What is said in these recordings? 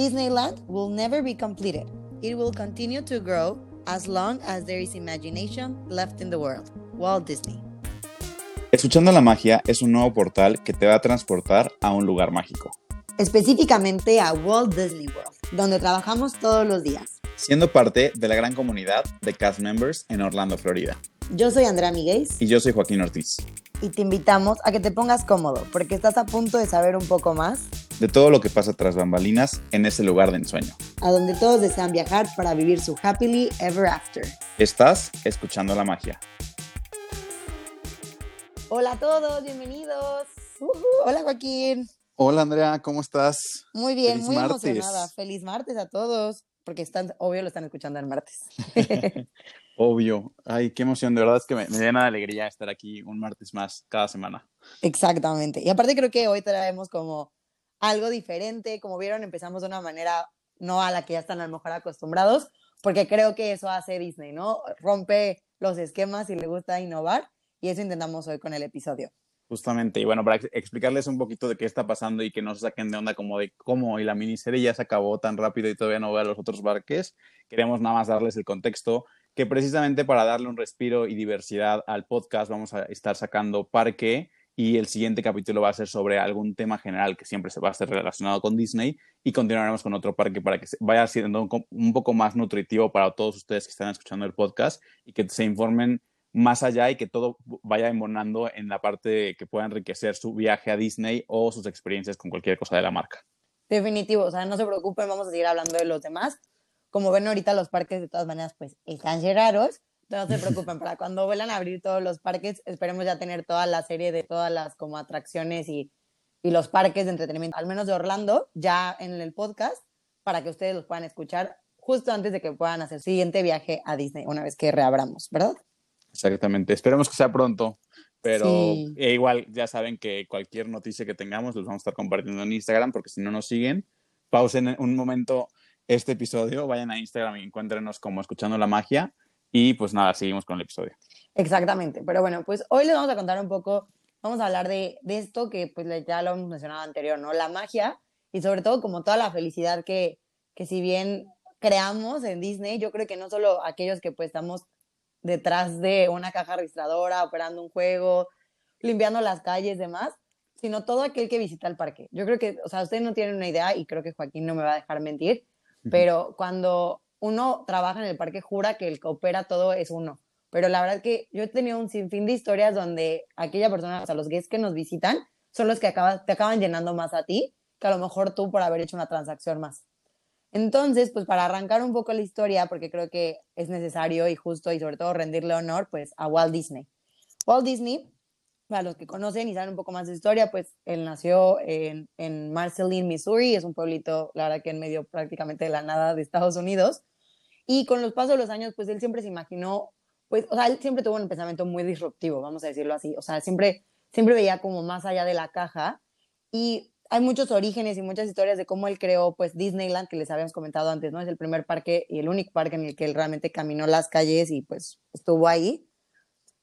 Disneyland will never be completed. It will continue to grow as long as there is imagination left in the world. Walt Disney. Escuchando la magia es un nuevo portal que te va a transportar a un lugar mágico. Específicamente a Walt Disney World, donde trabajamos todos los días. Siendo parte de la gran comunidad de cast members en Orlando, Florida. Yo soy Andrea Miguel. Y yo soy Joaquín Ortiz. Y te invitamos a que te pongas cómodo, porque estás a punto de saber un poco más de todo lo que pasa tras bambalinas en ese lugar de ensueño. A donde todos desean viajar para vivir su happily ever after. Estás escuchando la magia. Hola a todos, bienvenidos. hola Joaquín. Hola Andrea, ¿cómo estás? Muy bien, muy emocionada. Feliz martes a todos, porque están, obvio lo están escuchando el martes. obvio. Ay, qué emoción. De verdad es que me, me llena de alegría estar aquí un martes más cada semana. Exactamente. Y aparte creo que hoy traemos como algo diferente. Como vieron, empezamos de una manera no a la que ya están a lo mejor acostumbrados, porque creo que eso hace Disney, ¿no? Rompe los esquemas y le gusta innovar, y eso intentamos hoy con el episodio. Justamente, y bueno, para explicarles un poquito de qué está pasando y que no se saquen de onda como de cómo y la miniserie ya se acabó tan rápido y todavía no ve a los otros barques, queremos nada más darles el contexto que precisamente para darle un respiro y diversidad al podcast vamos a estar sacando Parque, y el siguiente capítulo va a ser sobre algún tema general que siempre se va a estar relacionado con Disney y continuaremos con otro parque para que vaya siendo un, poco más nutritivo para todos ustedes que están escuchando el podcast y que se informen más allá y que todo vaya embonando en la parte que pueda enriquecer su viaje a Disney o sus experiencias con cualquier cosa de la marca. Definitivo, o sea, no se preocupen, vamos a seguir hablando de los demás. Como ven ahorita los parques de todas maneras pues están cerrados, no se preocupen, para cuando vuelan a abrir todos los parques, esperemos ya tener toda la serie de todas las como atracciones y, y los parques de entretenimiento, al menos de Orlando, ya en el podcast, para que ustedes los puedan escuchar justo antes de que puedan hacer el siguiente viaje a Disney, una vez que reabramos, ¿verdad? Exactamente, esperemos que sea pronto, pero e igual ya saben que cualquier noticia que tengamos los vamos a estar compartiendo en Instagram, porque si no nos siguen, pausen un momento este episodio, vayan a Instagram y encuéntrenos como Escuchando la Magia y pues nada, seguimos con el episodio. Exactamente, pero bueno, pues hoy les vamos a contar un poco, vamos a hablar de, de esto que pues ya lo hemos mencionado anterior, ¿no? La magia y sobre todo como toda la felicidad que, que si bien creamos en Disney, yo creo que no solo aquellos que pues estamos detrás de una caja registradora, operando un juego, limpiando las calles, demás, sino todo aquel que visita el parque. Yo creo que, o sea, ustedes no tienen una idea y creo que Joaquín no me va a dejar mentir, pero cuando uno trabaja en el parque, jura que el que opera todo es uno. Pero la verdad que yo he tenido un sinfín de historias donde aquella persona, o sea, los guests que nos visitan, son los que te acaban llenando más a ti que a lo mejor tú por haber hecho una transacción más. Entonces, pues para arrancar un poco la historia, porque creo que es necesario y justo y sobre todo rendirle honor, pues a Walt Disney. Walt Disney, para los que conocen y saben un poco más de historia, pues él nació en, en Marceline, Missouri, es un pueblito, la verdad que en medio prácticamente de la nada de Estados Unidos. Y con los pasos de los años, pues él siempre se imaginó, pues, o sea, él siempre tuvo un pensamiento muy disruptivo, vamos a decirlo así. O sea, siempre, siempre veía como más allá de la caja. Y hay muchos orígenes y muchas historias de cómo él creó, pues, Disneyland, que les habíamos comentado antes, ¿no? Es el primer parque y el único parque en el que él realmente caminó las calles y, pues, estuvo ahí.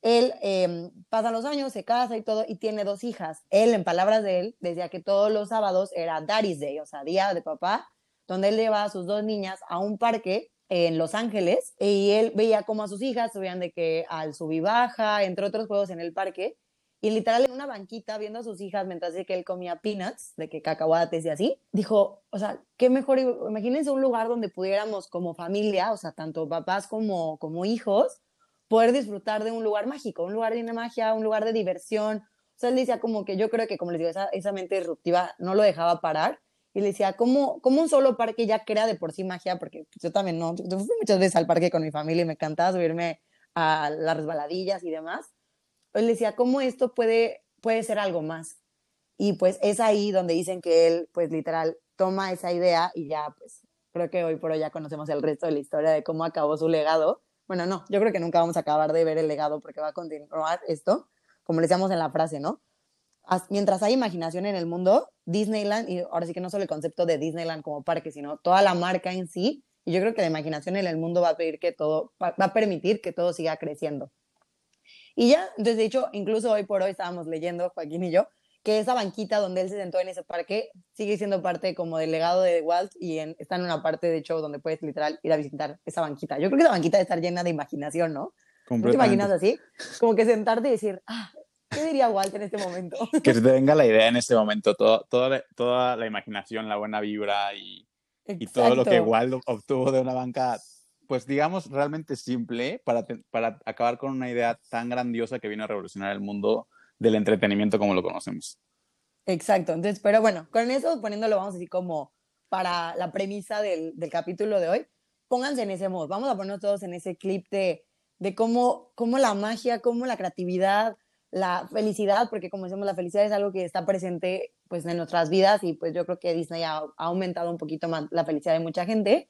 Él eh, pasa los años, se casa y todo, y tiene dos hijas. Él, en palabras de él, decía que todos los sábados era Daddy's Day, o sea, día de papá, donde él lleva a sus dos niñas a un parque en Los Ángeles y él veía como a sus hijas subían de que al subibaja, entre otros juegos en el parque, y literal en una banquita viendo a sus hijas mientras que él comía peanuts, de que cacahuates y así, dijo, o sea, qué mejor, imagínense un lugar donde pudiéramos como familia, o sea, tanto papás como, como hijos, poder disfrutar de un lugar mágico, un lugar de magia, un lugar de diversión. O sea, él decía como que yo creo que, como les digo, esa, esa mente disruptiva no lo dejaba parar y le decía, ¿cómo, ¿cómo un solo parque ya crea de por sí magia? Porque yo también, no, yo fui muchas veces al parque con mi familia y me encantaba subirme a las resbaladillas y demás. Él decía, ¿cómo esto puede, puede ser algo más? Y pues es ahí donde dicen que él, pues literal, toma esa idea y ya, pues creo que hoy por hoy ya conocemos el resto de la historia de cómo acabó su legado. Bueno, no, yo creo que nunca vamos a acabar de ver el legado porque va a continuar esto, como le decíamos en la frase, ¿no? Mientras hay imaginación en el mundo, Disneyland, y ahora sí que no solo el concepto de Disneyland como parque, sino toda la marca en sí, y yo creo que la imaginación en el mundo va a, pedir que todo, va a permitir que todo siga creciendo. Y ya, entonces, de hecho, incluso hoy por hoy estábamos leyendo, Joaquín y yo, que esa banquita donde él se sentó en ese parque sigue siendo parte como del legado de Walt y en, está en una parte de show donde puedes literal ir a visitar esa banquita. Yo creo que esa banquita debe estar llena de imaginación, ¿no? ¿No te imaginas así? Como que sentarte y decir, ah, ¿qué diría Walt en este momento? Que se te venga la idea en este momento, todo, toda, toda la imaginación, la buena vibra y, y todo lo que Walt obtuvo de una banca pues digamos, realmente simple para, para acabar con una idea tan grandiosa que vino a revolucionar el mundo del entretenimiento como lo conocemos. Exacto, entonces, pero bueno, con eso poniéndolo, vamos así como para la premisa del, del capítulo de hoy, pónganse en ese modo, vamos a ponernos todos en ese clip de, de cómo, cómo la magia, cómo la creatividad, la felicidad, porque como decimos, la felicidad es algo que está presente pues en nuestras vidas y pues yo creo que Disney ha, aumentado un poquito más la felicidad de mucha gente.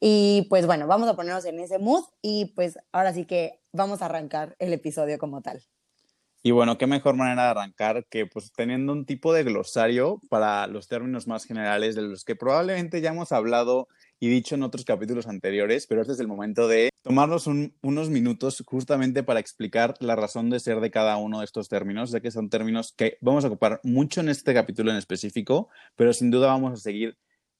Y pues bueno, vamos a ponernos en ese mood y pues ahora sí que vamos a arrancar el episodio como tal. Y bueno, qué mejor manera de arrancar que pues teniendo un tipo de glosario para los términos más generales de los que probablemente ya hemos hablado y dicho en otros capítulos anteriores, pero este es el momento de tomarnos unos minutos justamente para explicar la razón de ser de cada uno de estos términos, ya que son términos que vamos a ocupar mucho en este capítulo en específico, pero sin duda vamos a seguir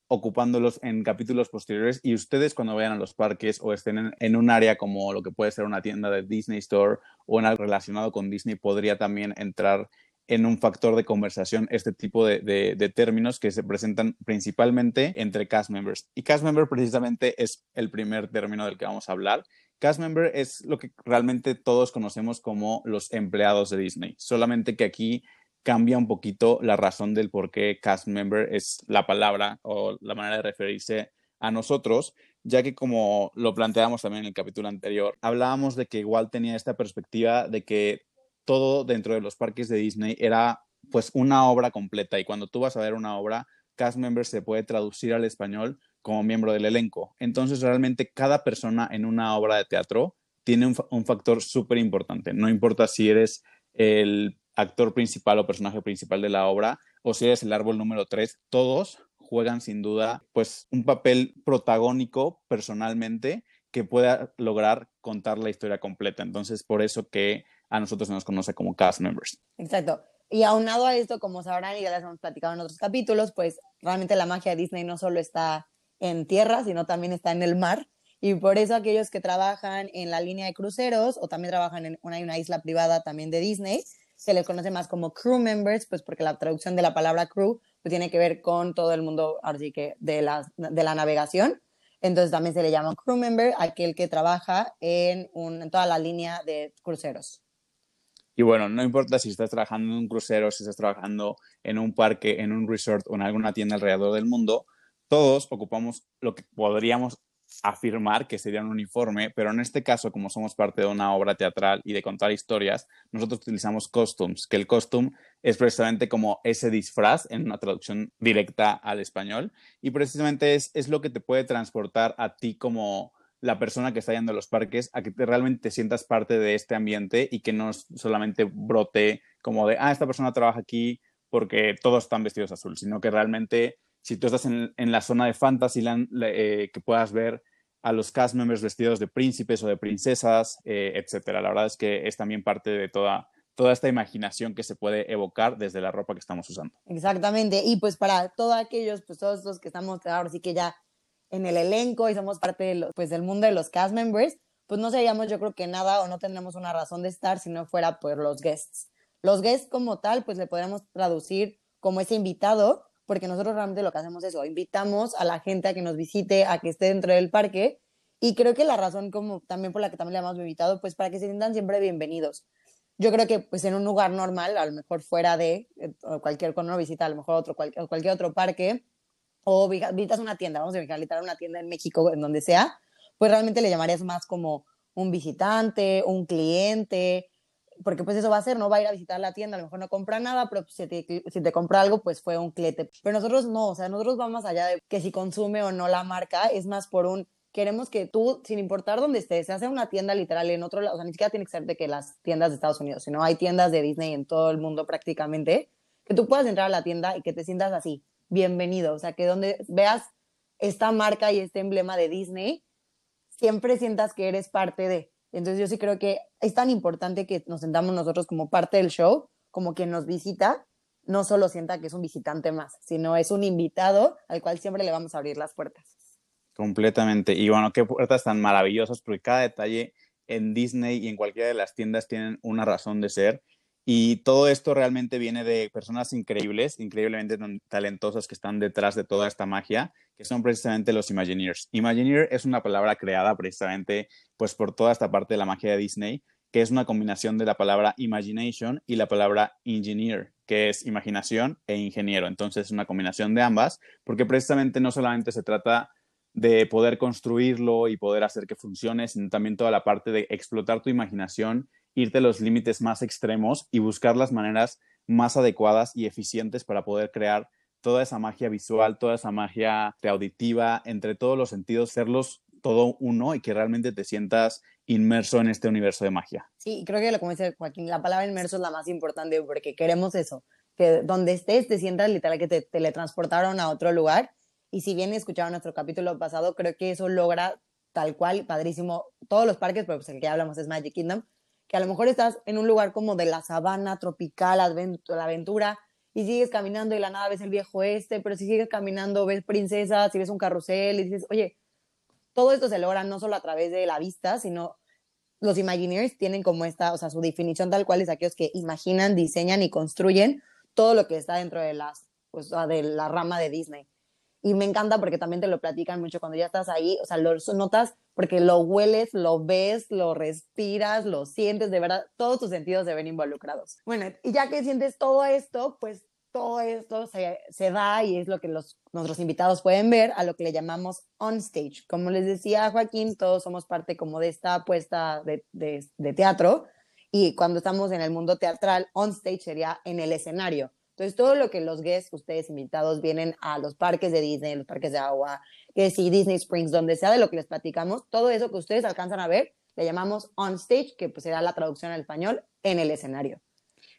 ocupándolos en capítulos posteriores. Y ustedes cuando vayan a los parques o estén en, un área como lo que puede ser una tienda de Disney Store o en algo relacionado con Disney podría también entrar en un factor de conversación este tipo de, de, términos que se presentan principalmente entre cast members. Y cast member precisamente es el primer término del que vamos a hablar. Cast member es lo que realmente todos conocemos como los empleados de Disney, solamente que aquí cambia un poquito la razón del por qué cast member es la palabra o la manera de referirse a nosotros, ya que como lo planteamos también en el capítulo anterior, hablábamos de que igual tenía esta perspectiva de que todo dentro de los parques de Disney era pues una obra completa y cuando tú vas a ver una obra, cast member se puede traducir al español como miembro del elenco. Entonces realmente cada persona en una obra de teatro tiene un, factor súper importante. No importa si eres el actor principal o personaje principal de la obra, o si eres el árbol número 3, todos juegan sin duda pues un papel protagónico personalmente que pueda lograr contar la historia completa. Entonces, por eso que a nosotros se nos conoce como cast members. Exacto. Y aunado a esto, como sabrán y ya les hemos platicado en otros capítulos, pues realmente la magia de Disney no solo está en tierra, sino también está en el mar. Y por eso aquellos que trabajan en la línea de cruceros o también trabajan en una, una isla privada también de Disney, se les conoce más como crew members, pues porque la traducción de la palabra crew pues tiene que ver con todo el mundo, así que de la, de la navegación. Entonces también se le llama crew member aquel que trabaja en, un, en toda la línea de cruceros. Y bueno, no importa si estás trabajando en un crucero, si estás trabajando en un parque, en un resort o en alguna tienda alrededor del mundo, todos ocupamos lo que podríamos afirmar que sería un uniforme, pero en este caso, como somos parte de una obra teatral y de contar historias, nosotros utilizamos costumes, que el costume es precisamente como ese disfraz en una traducción directa al español y precisamente es, es lo que te puede transportar a ti como la persona que está yendo a los parques a que te, realmente te sientas parte de este ambiente y que no solamente brote como de, ah, esta persona trabaja aquí porque todos están vestidos azul, sino que realmente si tú estás en, la zona de Fantasyland, eh, que puedas ver a los cast members vestidos de príncipes o de princesas, eh, etcétera. La verdad es que es también parte de toda, toda esta imaginación que se puede evocar desde la ropa que estamos usando. Exactamente. Y pues para todos aquellos, pues todos los que estamos ahora sí que ya en el elenco y somos parte pues, del mundo de los cast members, pues no seríamos yo creo que nada o no tendremos una razón de estar si no fuera por los guests. Los guests como tal, pues le podríamos traducir como ese invitado, porque nosotros realmente lo que hacemos es eso, invitamos a la gente a que nos visite, a que esté dentro del parque, y creo que la razón como también por la que también le hemos invitado, pues para que se sientan siempre bienvenidos. Yo creo que pues en un lugar normal, a lo mejor fuera de eh, cualquier, cuando uno visita a lo mejor otro, cualquier, cualquier otro parque, o visitas una tienda, vamos a visitar una tienda en México, en donde sea, pues realmente le llamarías más como un visitante, un cliente, porque pues eso va a ser, no va a ir a visitar la tienda, a lo mejor no compra nada, pero si te, si te compra algo, pues fue un cliente. Pero nosotros no, o sea, nosotros vamos allá de que si consume o no la marca, es más por un, queremos que tú, sin importar dónde estés, se hace una tienda literal en otro lado, o sea, ni siquiera tiene que ser de que las tiendas de Estados Unidos, sino hay tiendas de Disney en todo el mundo prácticamente, que tú puedas entrar a la tienda y que te sientas así, bienvenido, o sea, que donde veas esta marca y este emblema de Disney, siempre sientas que eres parte de, entonces yo sí creo que es tan importante que nos sentamos nosotros como parte del show, como quien nos visita, no solo sienta que es un visitante más, sino es un invitado al cual siempre le vamos a abrir las puertas. Completamente. Y bueno, qué puertas tan maravillosas, porque cada detalle en Disney y en cualquiera de las tiendas tienen una razón de ser. Y todo esto realmente viene de personas increíbles, increíblemente talentosas que están detrás de toda esta magia, que son precisamente los Imagineers. Imagineer es una palabra creada precisamente pues por toda esta parte de la magia de Disney, que es una combinación de la palabra imagination y la palabra engineer, que es imaginación e ingeniero. Entonces es una combinación de ambas, porque precisamente no solamente se trata de poder construirlo y poder hacer que funcione, sino también toda la parte de explotar tu imaginación irte a los límites más extremos y buscar las maneras más adecuadas y eficientes para poder crear toda esa magia visual, toda esa magia auditiva, entre todos los sentidos, serlos todo uno y que realmente te sientas inmerso en este universo de magia. Sí, creo que como dice Joaquín, la palabra inmerso es la más importante porque queremos eso, que donde estés te sientas literal que te teletransportaron a otro lugar. Y si bien escucharon nuestro capítulo pasado, creo que eso logra tal cual, padrísimo, todos los parques, pero pues el que hablamos es Magic Kingdom, que a lo mejor estás en un lugar como de la sabana tropical, la aventura, y sigues caminando y la nada ves el viejo este, pero si sigues caminando ves princesas, si ves un carrusel y dices, oye, todo esto se logra no solo a través de la vista, sino los Imagineers tienen como esta, o sea, su definición tal cual es aquellos que imaginan, diseñan y construyen todo lo que está dentro de las, pues, de la rama de Disney. Y me encanta porque también te lo platican mucho cuando ya estás ahí, o sea, lo notas porque lo hueles, lo ves, lo respiras, lo sientes, de verdad, todos tus sentidos se ven involucrados. Bueno, y ya que sientes todo esto, pues todo esto se, se, da y es lo que los, nuestros invitados pueden ver a lo que le llamamos on stage. Como les decía Joaquín, todos somos parte como de esta apuesta de, de, teatro y cuando estamos en el mundo teatral, on stage sería en el escenario. Entonces, todo lo que los guests, ustedes invitados, vienen a los parques de Disney, los parques de agua, que si Disney Springs, donde sea de lo que les platicamos, todo eso que ustedes alcanzan a ver, le llamamos on stage, que pues será la traducción al español, en el escenario.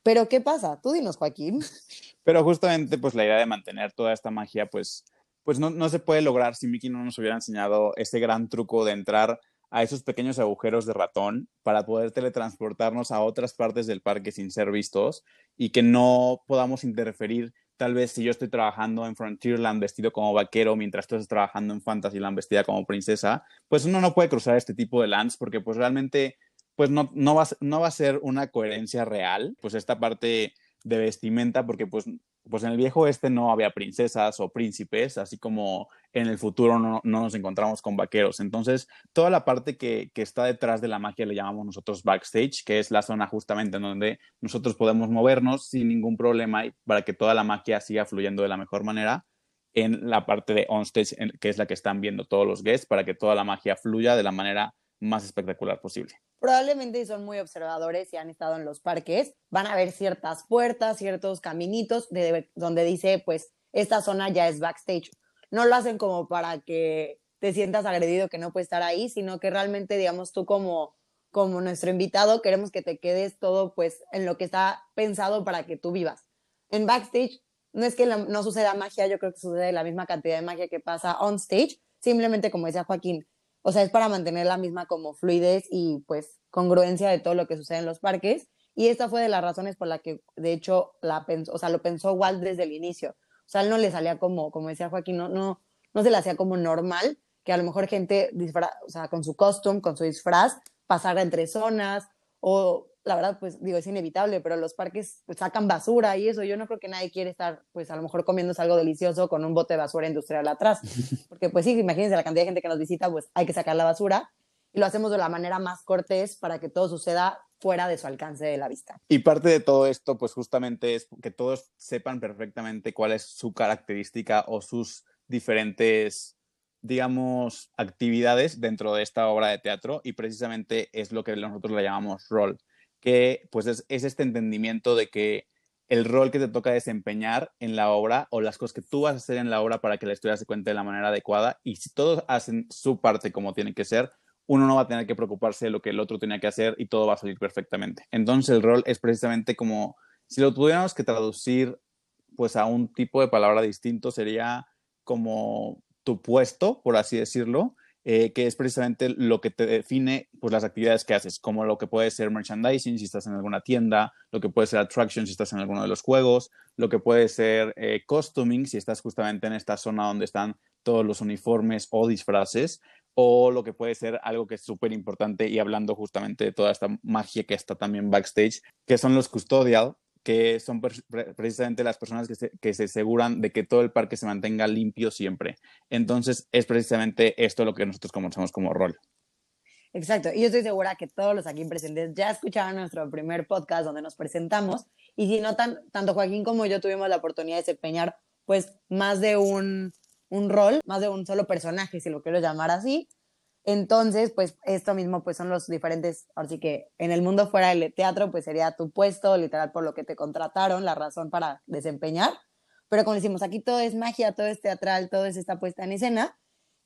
Pero, ¿qué pasa? Tú dinos, Joaquín. Pero justamente, pues la idea de mantener toda esta magia, pues, pues no, no se puede lograr si Mickey no nos hubiera enseñado ese gran truco de entrar a esos pequeños agujeros de ratón para poder teletransportarnos a otras partes del parque sin ser vistos y que no podamos interferir. Tal vez si yo estoy trabajando en Frontierland vestido como vaquero mientras tú estás trabajando en Fantasyland vestida como princesa, pues uno no puede cruzar este tipo de lands porque pues realmente pues no, no, va, no va a ser una coherencia real, pues esta parte de vestimenta, porque pues, pues en el viejo este no había princesas o príncipes, así como en el futuro no, nos encontramos con vaqueros. Entonces, toda la parte que, que, está detrás de la magia le llamamos nosotros backstage, que es la zona justamente en donde nosotros podemos movernos sin ningún problema para que toda la magia siga fluyendo de la mejor manera en la parte de onstage, que es la que están viendo todos los guests, para que toda la magia fluya de la manera más espectacular posible. Probablemente si son muy observadores y han estado en los parques, van a ver ciertas puertas, ciertos caminitos de, donde dice, pues, esta zona ya es backstage. No lo hacen como para que te sientas agredido que no puedes estar ahí, sino que realmente, digamos, tú como, como nuestro invitado, queremos que te quedes todo, pues, en lo que está pensado para que tú vivas. En backstage, no es que no suceda magia, yo creo que sucede la misma cantidad de magia que pasa on stage, simplemente como decía Joaquín, o sea, es para mantener la misma como fluidez y pues congruencia de todo lo que sucede en los parques. Y esta fue de las razones por la que, de hecho, la pensó, o sea, lo pensó Walt desde el inicio. O sea, él no le salía como, como decía Joaquín, no, no, no se le hacía como normal que a lo mejor gente, o sea, con su costume, con su disfraz, pasara entre zonas o la verdad, pues digo, es inevitable, pero los parques pues, sacan basura y eso. Yo no creo que nadie quiere estar, pues a lo mejor comiéndose algo delicioso con un bote de basura industrial atrás. Porque, pues sí, imagínense la cantidad de gente que nos visita, pues hay que sacar la basura y lo hacemos de la manera más cortés para que todo suceda fuera de su alcance de la vista. Y parte de todo esto, pues justamente es que todos sepan perfectamente cuál es su característica o sus diferentes digamos, actividades dentro de esta obra de teatro y precisamente es lo que nosotros le llamamos rol que pues es, este entendimiento de que el rol que te toca desempeñar en la obra o las cosas que tú vas a hacer en la obra para que la historia se cuente de la manera adecuada y si todos hacen su parte como tiene que ser, uno no va a tener que preocuparse de lo que el otro tenía que hacer y todo va a salir perfectamente. Entonces el rol es precisamente como, si lo tuviéramos que traducir pues a un tipo de palabra distinto, sería como tu puesto, por así decirlo, eh, que es precisamente lo que te define pues, las actividades que haces, como lo que puede ser merchandising si estás en alguna tienda, lo que puede ser attraction si estás en alguno de los juegos, lo que puede ser eh, costuming si estás justamente en esta zona donde están todos los uniformes o disfraces, o lo que puede ser algo que es súper importante y hablando justamente de toda esta magia que está también backstage, que son los custodial, que son precisamente las personas que se, que se, aseguran de que todo el parque se mantenga limpio siempre. Entonces, es precisamente esto lo que nosotros conocemos como rol. Exacto, y yo estoy segura que todos los aquí presentes ya escucharon nuestro primer podcast donde nos presentamos, y si no, tan, tanto Joaquín como yo tuvimos la oportunidad de desempeñar pues más de un, un rol, más de un solo personaje, si lo quiero llamar así, entonces, pues esto mismo pues son los diferentes, así que en el mundo fuera del teatro pues sería tu puesto, literal por lo que te contrataron, la razón para desempeñar. Pero como decimos, aquí todo es magia, todo es teatral, todo es esta puesta en escena,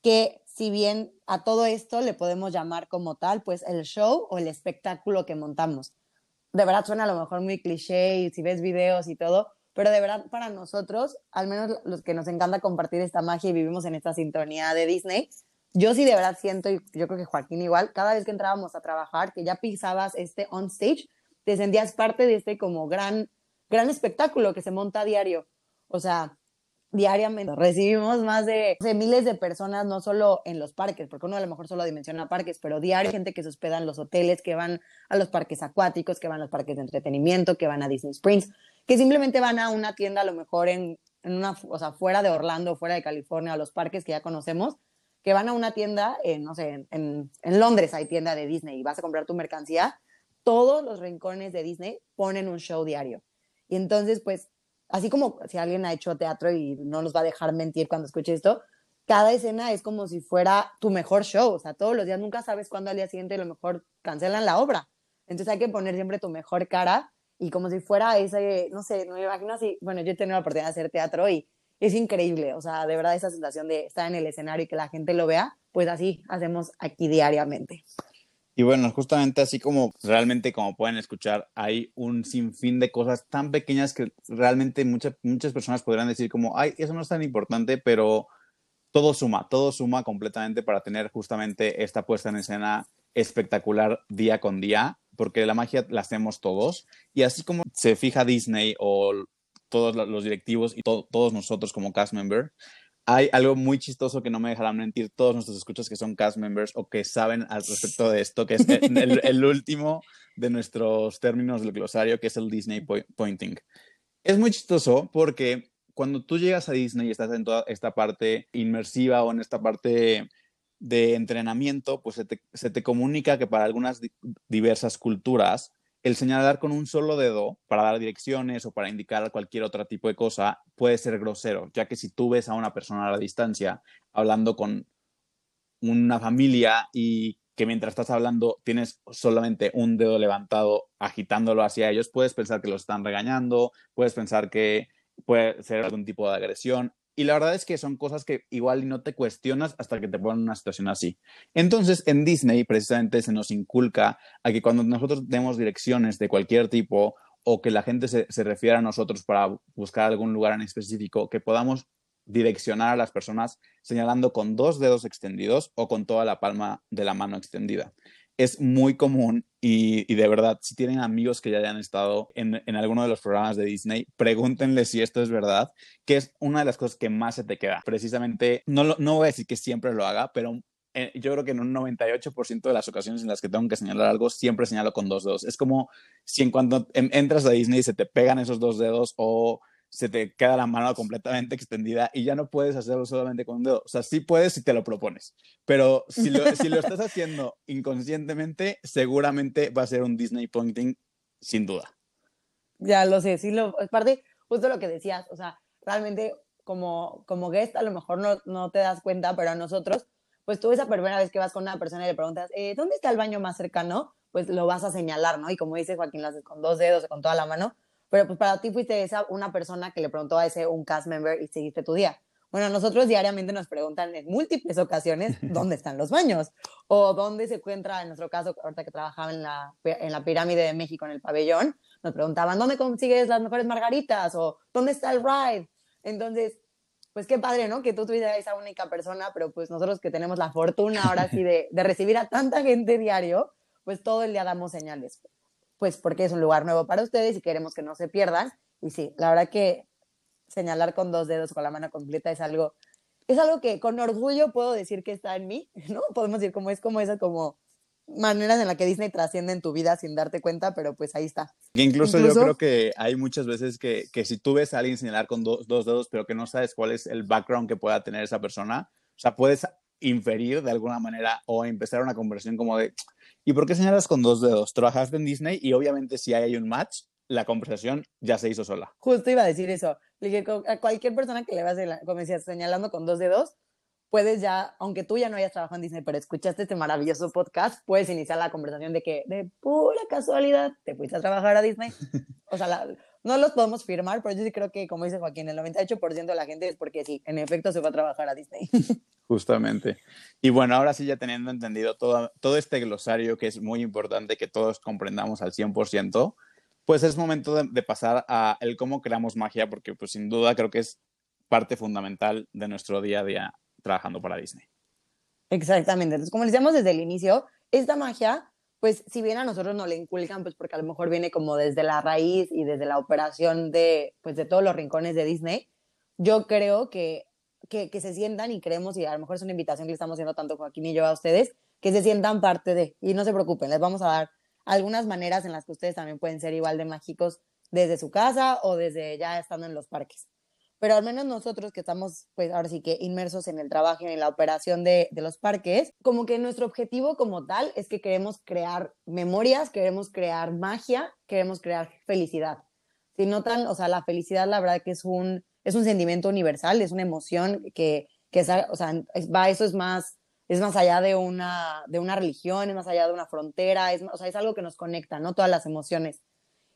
que si bien a todo esto le podemos llamar como tal, pues el show o el espectáculo que montamos. De verdad suena a lo mejor muy cliché si ves videos y todo, pero de verdad para nosotros, al menos los que nos encanta compartir esta magia y vivimos en esta sintonía de Disney, yo sí de verdad siento, y yo creo que Joaquín igual, cada vez que entrábamos a trabajar, que ya pisabas este on stage, te sentías parte de este como gran, gran espectáculo que se monta a diario. O sea, diariamente recibimos más de, miles de personas, no solo en los parques, porque uno a lo mejor solo dimensiona parques, pero diario gente que se hospeda en los hoteles, que van a los parques acuáticos, que van a los parques de entretenimiento, que van a Disney Springs, que simplemente van a una tienda a lo mejor en, en una, o sea, fuera de Orlando, fuera de California, a los parques que ya conocemos, que van a una tienda, no sé, en, en, Londres hay tienda de Disney y vas a comprar tu mercancía, todos los rincones de Disney ponen un show diario. Y entonces, pues, así como si alguien ha hecho teatro y no nos va a dejar mentir cuando escuche esto, cada escena es como si fuera tu mejor show. O sea, todos los días nunca sabes cuándo al día siguiente a lo mejor cancelan la obra. Entonces hay que poner siempre tu mejor cara y como si fuera ese, no sé, no me imagino así, bueno, yo he tenido la oportunidad de hacer teatro y es increíble, o sea, de verdad esa sensación de estar en el escenario y que la gente lo vea, pues así hacemos aquí diariamente. Y bueno, justamente así como realmente como pueden escuchar, hay un sinfín de cosas tan pequeñas que realmente muchas, muchas personas podrían decir como, ay, eso no es tan importante, pero todo suma, todo suma completamente para tener justamente esta puesta en escena espectacular día con día, porque la magia la hacemos todos. Y así como se fija Disney o todos los directivos y todos nosotros como cast member. Hay algo muy chistoso que no me dejarán mentir todos nuestros escuchas que son cast members o que saben al respecto de esto, que es el, el último de nuestros términos del glosario, que es el Disney pointing. Es muy chistoso porque cuando tú llegas a Disney y estás en toda esta parte inmersiva o en esta parte de entrenamiento, pues se te, se te comunica que para algunas diversas culturas el señalar con un solo dedo para dar direcciones o para indicar cualquier otro tipo de cosa puede ser grosero, ya que si tú ves a una persona a la distancia hablando con una familia y que mientras estás hablando tienes solamente un dedo levantado agitándolo hacia ellos, puedes pensar que los están regañando, puedes pensar que puede ser algún tipo de agresión y la verdad es que son cosas que igual no te cuestionas hasta que te ponen en una situación así. Entonces, en Disney precisamente se nos inculca a que cuando nosotros demos direcciones de cualquier tipo o que la gente se, se refiera a nosotros para buscar algún lugar en específico, que podamos direccionar a las personas señalando con dos dedos extendidos o con toda la palma de la mano extendida es muy común y, de verdad, si tienen amigos que ya hayan estado en, en, alguno de los programas de Disney, pregúntenle si esto es verdad, que es una de las cosas que más se te queda. Precisamente, no, no voy a decir que siempre lo haga, pero eh, yo creo que en un 98% de las ocasiones en las que tengo que señalar algo, siempre señalo con dos dedos. Es como si en cuanto entras a Disney se te pegan esos dos dedos o se te queda la mano completamente extendida y ya no puedes hacerlo solamente con un dedo. O sea, sí puedes si te lo propones, pero si lo, si lo estás haciendo inconscientemente, seguramente va a ser un Disney pointing sin duda. Ya lo sé, sí, lo, es parte justo lo que decías, o sea, realmente como, como guest a lo mejor no, no te das cuenta, pero a nosotros, pues tú esa primera vez que vas con una persona y le preguntas, eh, ¿dónde está el baño más cercano? Pues lo vas a señalar, ¿no? Y como dice Joaquín, lo haces con dos dedos o con toda la mano, pero pues para ti fuiste esa una persona que le preguntó a ese un cast member y seguiste tu día. Bueno, nosotros diariamente nos preguntan en múltiples ocasiones dónde están los baños o dónde se encuentra, en nuestro caso, ahorita que trabajaba en la, en la pirámide de México, en el pabellón, nos preguntaban dónde consigues las mejores margaritas o dónde está el ride. Entonces, pues qué padre, ¿no? Que tú tuvieras esa única persona, pero pues nosotros que tenemos la fortuna ahora sí de, de recibir a tanta gente diario, pues todo el día damos señales, pues porque es un lugar nuevo para ustedes y queremos que no se pierdan. Y sí, la verdad que señalar con dos dedos con la mano completa es algo, es algo que con orgullo puedo decir que está en mí, ¿no? Podemos decir como es como esa como maneras en la que Disney trasciende en tu vida sin darte cuenta, pero pues ahí está. Incluso, yo creo que hay muchas veces que, que si tú ves a alguien señalar con dos dedos, pero que no sabes cuál es el background que pueda tener esa persona, o sea, puedes inferir de alguna manera o empezar una conversación como de, ¿y por qué señalas con dos dedos? Trabajaste en Disney y obviamente si hay un match, la conversación ya se hizo sola. Justo iba a decir eso. a cualquier persona que le vas, como decías, señalando con dos dedos, puedes ya, aunque tú ya no hayas trabajado en Disney, pero escuchaste este maravilloso podcast, puedes iniciar la conversación de que de pura casualidad te fuiste a trabajar a Disney. O sea, no los podemos firmar, pero yo sí creo que, como dice Joaquín, el 98% de la gente es porque sí, en efecto se fue a trabajar a Disney. Justamente. Y bueno, ahora sí ya teniendo entendido todo, todo este glosario que es muy importante que todos comprendamos al 100%, pues es momento de, de pasar a el cómo creamos magia, porque pues sin duda creo que es parte fundamental de nuestro día a día trabajando para Disney. Exactamente. Entonces, como decíamos desde el inicio, esta magia, pues si bien a nosotros no le inculcan, pues porque a lo mejor viene como desde la raíz y desde la operación de, pues de todos los rincones de Disney, yo creo que, que, que se sientan y creemos, y a lo mejor es una invitación que estamos haciendo tanto Joaquín y yo a ustedes, que se sientan parte de, y no se preocupen, les vamos a dar algunas maneras en las que ustedes también pueden ser igual de mágicos desde su casa o desde ya estando en los parques pero al menos nosotros que estamos, pues ahora sí que inmersos en el trabajo y en la operación de, de, los parques, como que nuestro objetivo como tal es que queremos crear memorias, queremos crear magia, queremos crear felicidad. Si notan, o sea, la felicidad la verdad que es un, es un sentimiento universal, es una emoción que, que es, o sea, va, eso es más, es más allá de una, de una religión, es más allá de una frontera, es, o sea, es algo que nos conecta, ¿no? Todas las emociones.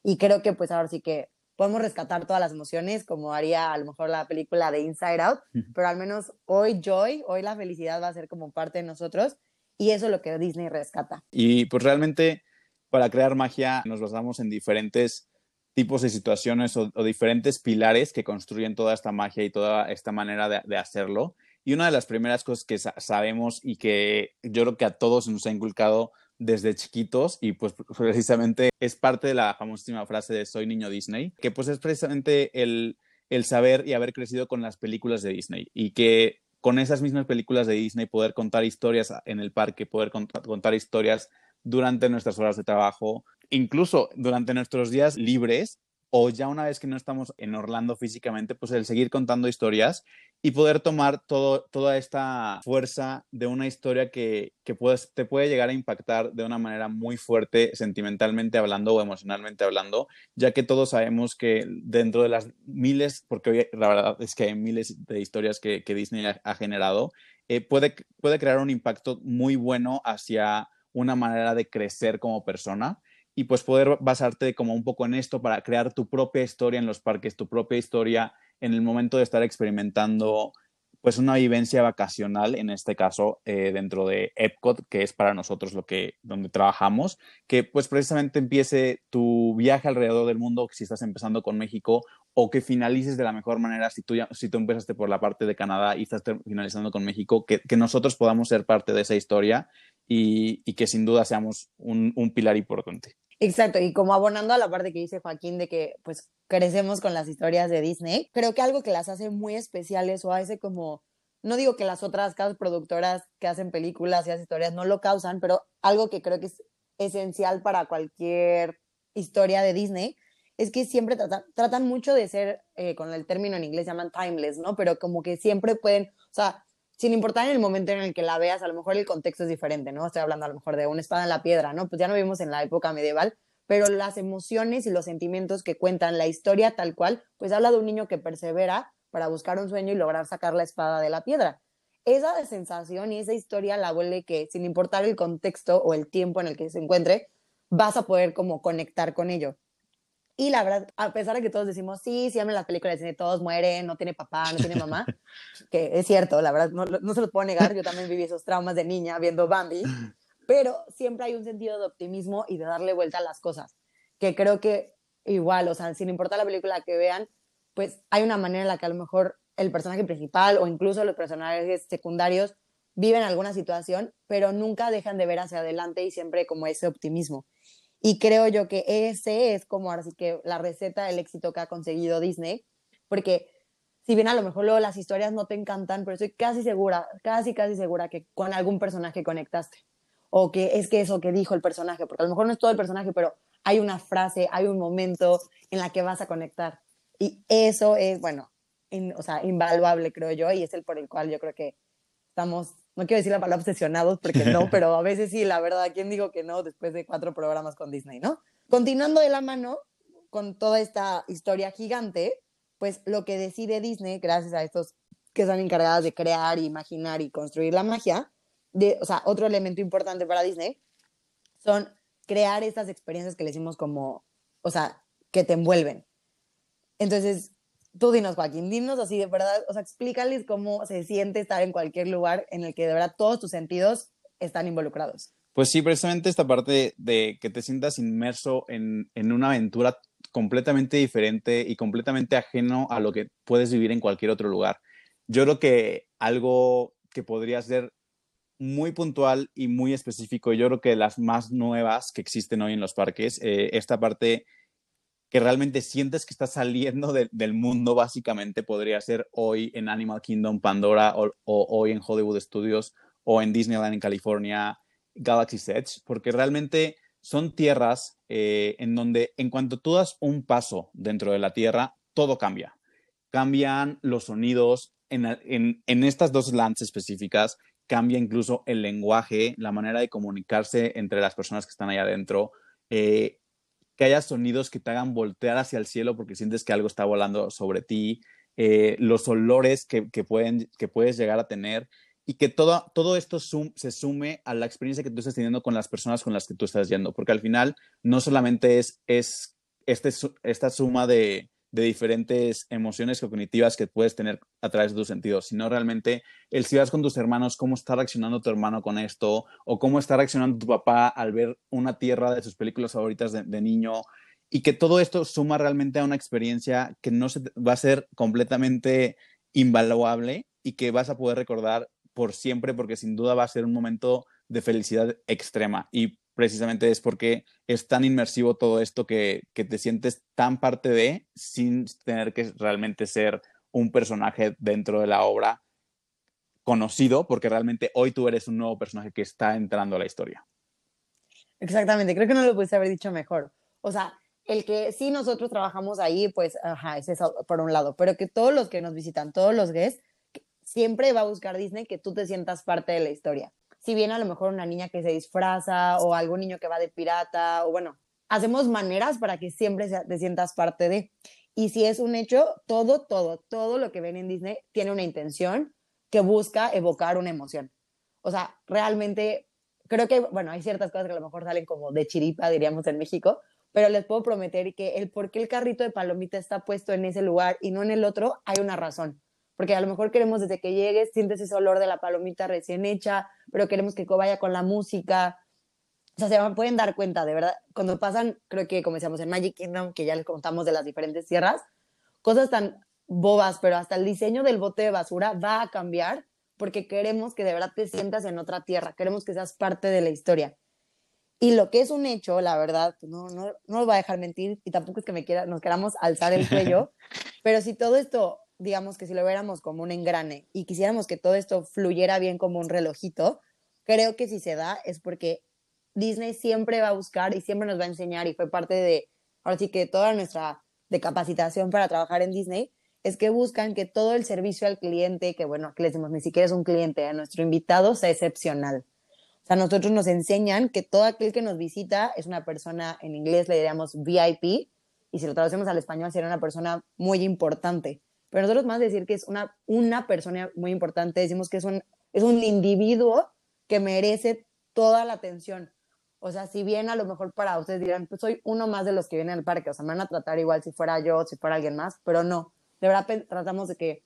Y creo que pues ahora sí que podemos rescatar todas las emociones, como haría a lo mejor la película de Inside Out, pero al menos hoy Joy, hoy la felicidad va a ser como parte de nosotros y eso es lo que Disney rescata. Y pues realmente para crear magia nos basamos en diferentes tipos de situaciones o, o diferentes pilares que construyen toda esta magia y toda esta manera de, de hacerlo. Y una de las primeras cosas que sa sabemos y que yo creo que a todos nos ha inculcado desde chiquitos y pues precisamente es parte de la famosísima frase de soy niño Disney, que pues es precisamente el, el saber y haber crecido con las películas de Disney y que con esas mismas películas de Disney poder contar historias en el parque, poder contar, contar historias durante nuestras horas de trabajo, incluso durante nuestros días libres o ya una vez que no estamos en Orlando físicamente, pues el seguir contando historias y poder tomar todo, toda esta fuerza de una historia que, que puedes, te puede llegar a impactar de una manera muy fuerte, sentimentalmente hablando o emocionalmente hablando, ya que todos sabemos que dentro de las miles, porque hoy la verdad es que hay miles de historias que, Disney ha, ha generado, eh, puede, puede crear un impacto muy bueno hacia una manera de crecer como persona y pues poder basarte como un poco en esto para crear tu propia historia en los parques, tu propia historia en el momento de estar experimentando pues una vivencia vacacional, en este caso eh, dentro de Epcot, que es para nosotros lo que, donde trabajamos, que pues precisamente empiece tu viaje alrededor del mundo, si estás empezando con México, o que finalices de la mejor manera si tú, ya, si tú empezaste por la parte de Canadá y estás finalizando con México, que, que nosotros podamos ser parte de esa historia y, y que sin duda seamos un, un pilar importante. Exacto, y como abonando a la parte que dice Joaquín de que pues crecemos con las historias de Disney, creo que algo que las hace muy especiales o hace como, no digo que las otras casas productoras que hacen películas y hacen historias no lo causan, pero algo que creo que es esencial para cualquier historia de Disney es que siempre tratan, tratan mucho de ser, eh, con el término en inglés llaman timeless, ¿no? Pero como que siempre pueden, o sea, sin importar el momento en el que la veas, a lo mejor el contexto es diferente, ¿no? Estoy hablando a lo mejor de una espada en la piedra, ¿no? Pues ya no vivimos en la época medieval, pero las emociones y los sentimientos que cuentan la historia tal cual, pues habla de un niño que persevera para buscar un sueño y lograr sacar la espada de la piedra. Esa sensación y esa historia la vuelve que, sin importar el contexto o el tiempo en el que se encuentre, vas a poder como conectar con ello. Y la verdad, a pesar de que todos decimos, sí, sí, amen las películas, todos mueren, no tiene papá, no tiene mamá, que es cierto, la verdad, no, no se lo puedo negar, yo también viví esos traumas de niña viendo Bambi, pero siempre hay un sentido de optimismo y de darle vuelta a las cosas, que creo que igual, o sea, sin importar la película que vean, pues hay una manera en la que a lo mejor el personaje principal o incluso los personajes secundarios viven alguna situación, pero nunca dejan de ver hacia adelante y siempre como ese optimismo. Y creo yo que ese es como ahora sí que la receta del éxito que ha conseguido Disney, porque si bien a lo mejor luego las historias no te encantan, pero estoy casi segura, casi, casi segura que con algún personaje conectaste. O que es que eso que dijo el personaje, porque a lo mejor no es todo el personaje, pero hay una frase, hay un momento en la que vas a conectar. Y eso es, bueno, o sea, invaluable, creo yo, y es el por el cual yo creo que estamos, no quiero decir la palabra obsesionados, porque no, pero a veces sí, la verdad, ¿quién digo que no después de cuatro programas con Disney, no? Continuando de la mano con toda esta historia gigante, pues lo que decide Disney, gracias a estos que están encargados de crear, imaginar y construir la magia, de, o sea, otro elemento importante para Disney son crear estas experiencias que le decimos como, o sea, que te envuelven. Entonces, tú dinos, Joaquín, dinos así de verdad, o sea, explícales cómo se siente estar en cualquier lugar en el que de verdad todos tus sentidos están involucrados. Pues sí, precisamente esta parte de que te sientas inmerso en, en una aventura completamente diferente y completamente ajeno a lo que puedes vivir en cualquier otro lugar. Yo creo que algo que podría ser muy puntual y muy específico, yo creo que las más nuevas que existen hoy en los parques, eh, esta parte que realmente sientes que estás saliendo del mundo, básicamente podría ser hoy en Animal Kingdom, Pandora, o, hoy en Hollywood Studios, o en Disneyland en California, Galaxy's Edge, porque realmente son tierras eh, en donde en cuanto tú das un paso dentro de la tierra, todo cambia. Cambian los sonidos. En, en estas dos lands específicas cambia incluso el lenguaje, la manera de comunicarse entre las personas que están ahí adentro. Eh, que haya sonidos que te hagan voltear hacia el cielo porque sientes que algo está volando sobre ti, eh, los olores que, pueden, que puedes llegar a tener y que todo, todo esto se sume a la experiencia que tú estás teniendo con las personas con las que tú estás yendo, porque al final no solamente es, es este, esta suma de, de diferentes emociones cognitivas que puedes tener a través de tus sentidos, sino realmente el si vas con tus hermanos, cómo está reaccionando tu hermano con esto, o cómo está reaccionando tu papá al ver una tierra de sus películas favoritas de, niño, y que todo esto suma realmente a una experiencia que no se, va a ser completamente invaluable y que vas a poder recordar por siempre, porque sin duda va a ser un momento de felicidad extrema. Y precisamente es porque es tan inmersivo todo esto que, te sientes tan parte de sin tener que realmente ser un personaje dentro de la obra conocido, porque realmente hoy tú eres un nuevo personaje que está entrando a la historia. Exactamente, creo que no lo pudiste haber dicho mejor. O sea, el que sí nosotros trabajamos ahí, pues, ajá, es eso por un lado, pero que todos los que nos visitan, todos los guests, siempre va a buscar Disney que tú te sientas parte de la historia si viene a lo mejor una niña que se disfraza o algún niño que va de pirata o bueno, hacemos maneras para que siempre te sientas parte de. Y si es un hecho, todo, todo, todo lo que ven en Disney tiene una intención que busca evocar una emoción. O sea, realmente creo que, bueno, hay ciertas cosas que a lo mejor salen como de chiripa, diríamos en México, pero les puedo prometer que el por qué el carrito de palomita está puesto en ese lugar y no en el otro, hay una razón porque a lo mejor queremos desde que llegues, sientes ese olor de la palomita recién hecha, pero queremos que vaya con la música. O sea, se pueden dar cuenta, de verdad, cuando pasan, creo que como decíamos en Magic Kingdom, que ya les contamos de las diferentes tierras, cosas tan bobas, pero hasta el diseño del bote de basura va a cambiar porque queremos que de verdad te sientas en otra tierra, queremos que seas parte de la historia. Y lo que es un hecho, la verdad, pues no, no, no os va a dejar mentir y tampoco es que me quiera, nos queramos alzar el cuello, pero si todo esto digamos que si lo viéramos como un engrane y quisiéramos que todo esto fluyera bien como un relojito, creo que si se da es porque Disney siempre va a buscar y siempre nos va a enseñar y fue parte de, ahora sí que toda nuestra de capacitación para trabajar en Disney, es que buscan que todo el servicio al cliente, que bueno, aquí le decimos ni siquiera es un cliente, a nuestro invitado sea excepcional. O sea, nosotros nos enseñan que todo aquel que nos visita es una persona, en inglés le diríamos VIP, y si lo traducimos al español sería una persona muy importante. Pero nosotros más decir que es una, una persona muy importante, decimos que es un, es un individuo que merece toda la atención. O sea, si bien a lo mejor para ustedes dirán, pues soy uno más de los que vienen al parque, o sea, me van a tratar igual si fuera yo, si fuera alguien más, pero no. De verdad tratamos de que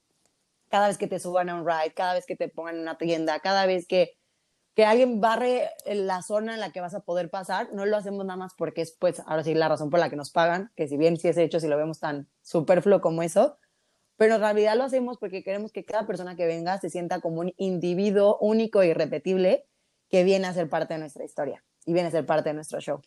cada vez que te suban a un ride, cada vez que te pongan en una tienda, cada vez que, que alguien barre la zona en la que vas a poder pasar, no lo hacemos nada más porque es, pues, ahora sí, la razón por la que nos pagan, que si bien si es hecho, si lo vemos tan superfluo como eso, pero en realidad lo hacemos porque queremos que cada persona que venga se sienta como un individuo único y irrepetible que viene a ser parte de nuestra historia y viene a ser parte de nuestro show.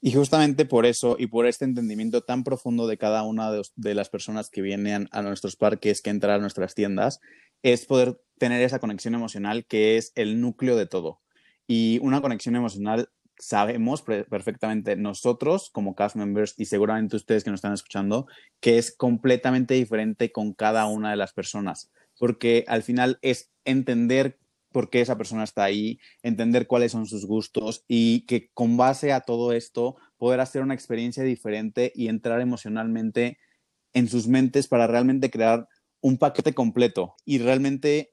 Y justamente por eso y por este entendimiento tan profundo de cada una de, las personas que vienen a nuestros parques, que entran a nuestras tiendas, es poder tener esa conexión emocional que es el núcleo de todo. Y una conexión emocional sabemos perfectamente nosotros como cast members y seguramente ustedes que nos están escuchando que es completamente diferente con cada una de las personas, porque al final es entender por qué esa persona está ahí, entender cuáles son sus gustos y que con base a todo esto poder hacer una experiencia diferente y entrar emocionalmente en sus mentes para realmente crear un paquete completo. Y realmente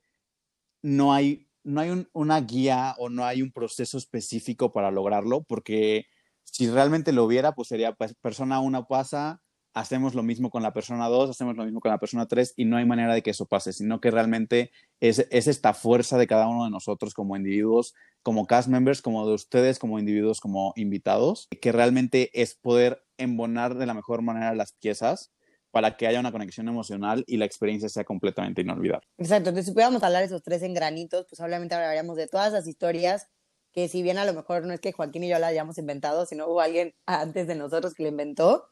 no hay no hay una guía o no hay un proceso específico para lograrlo, porque si realmente lo hubiera, pues sería pues, persona 1 pasa, hacemos lo mismo con la persona 2, hacemos lo mismo con la persona 3 y no hay manera de que eso pase, sino que realmente es, es, esta fuerza de cada uno de nosotros como individuos, como cast members, como de ustedes como individuos, como invitados, que realmente es poder embonar de la mejor manera las piezas para que haya una conexión emocional y la experiencia sea completamente inolvidable. Exacto, entonces si pudiéramos hablar esos tres en granitos, pues obviamente hablaríamos de todas las historias que si bien a lo mejor no es que Joaquín y yo la hayamos inventado, sino hubo alguien antes de nosotros que la inventó,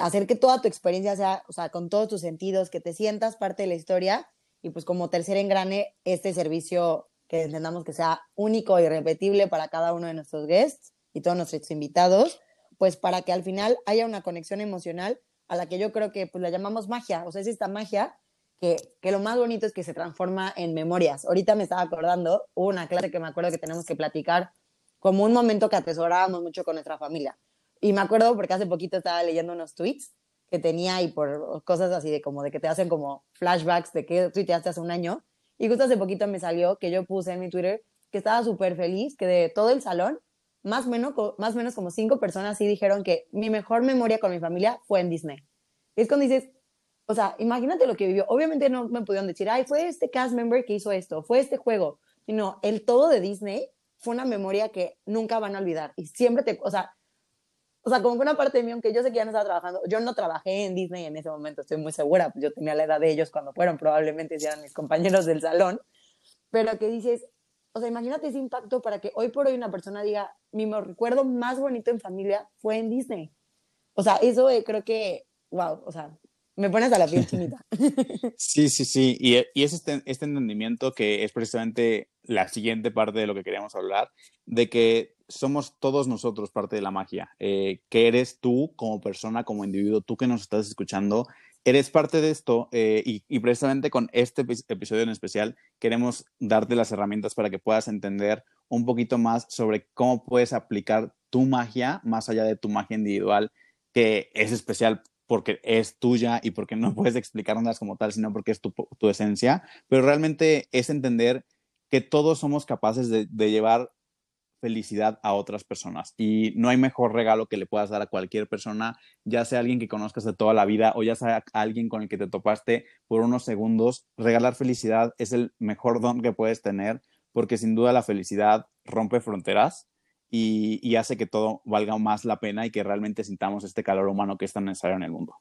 hacer que toda tu experiencia sea, o sea, con todos tus sentidos, que te sientas parte de la historia y pues como tercer engrane, este servicio que entendamos que sea único y repetible para cada uno de nuestros guests y todos nuestros invitados, pues para que al final haya una conexión emocional a la que yo creo que pues la llamamos magia, o sea, es esta magia que, que, lo más bonito es que se transforma en memorias. Ahorita me estaba acordando, hubo una clase que me acuerdo que tenemos que platicar como un momento que atesorábamos mucho con nuestra familia. Y me acuerdo porque hace poquito estaba leyendo unos tweets que tenía y por cosas así de como de que te hacen como flashbacks de que tuiteaste hace un año. Y justo hace poquito me salió que yo puse en mi Twitter que estaba súper feliz, que de todo el salón más o menos, más menos como cinco personas sí dijeron que mi mejor memoria con mi familia fue en Disney. es cuando dices, o sea, imagínate lo que vivió. Obviamente no me pudieron decir, ay, fue este cast member que hizo esto, fue este juego. No, el todo de Disney fue una memoria que nunca van a olvidar. Y siempre te, o sea, o sea, como que una parte de mí, aunque yo sé que ya no estaba trabajando, yo no trabajé en Disney en ese momento, estoy muy segura, yo tenía la edad de ellos cuando fueron, probablemente eran mis compañeros del salón, pero que dices, o sea, imagínate ese impacto para que hoy por hoy una persona diga, mi recuerdo más bonito en familia fue en Disney. O sea, eso eh, creo que, wow, o sea, me pones a la piel chinita. Sí, sí, sí. Y, y es este, este, entendimiento que es precisamente la siguiente parte de lo que queríamos hablar, de que somos todos nosotros parte de la magia. Eh, que eres tú como persona, como individuo, tú que nos estás escuchando, eres parte de esto eh, y, precisamente con este episodio en especial queremos darte las herramientas para que puedas entender un poquito más sobre cómo puedes aplicar tu magia más allá de tu magia individual, que es especial porque es tuya y porque no puedes explicarlas como tal, sino porque es tu, esencia, pero realmente es entender que todos somos capaces de llevar felicidad a otras personas. Y no hay mejor regalo que le puedas dar a cualquier persona, ya sea alguien que conozcas de toda la vida o ya sea alguien con el que te topaste por unos segundos. Regalar felicidad es el mejor don que puedes tener porque sin duda la felicidad rompe fronteras y, hace que todo valga más la pena y que realmente sintamos este calor humano que es tan necesario en el mundo.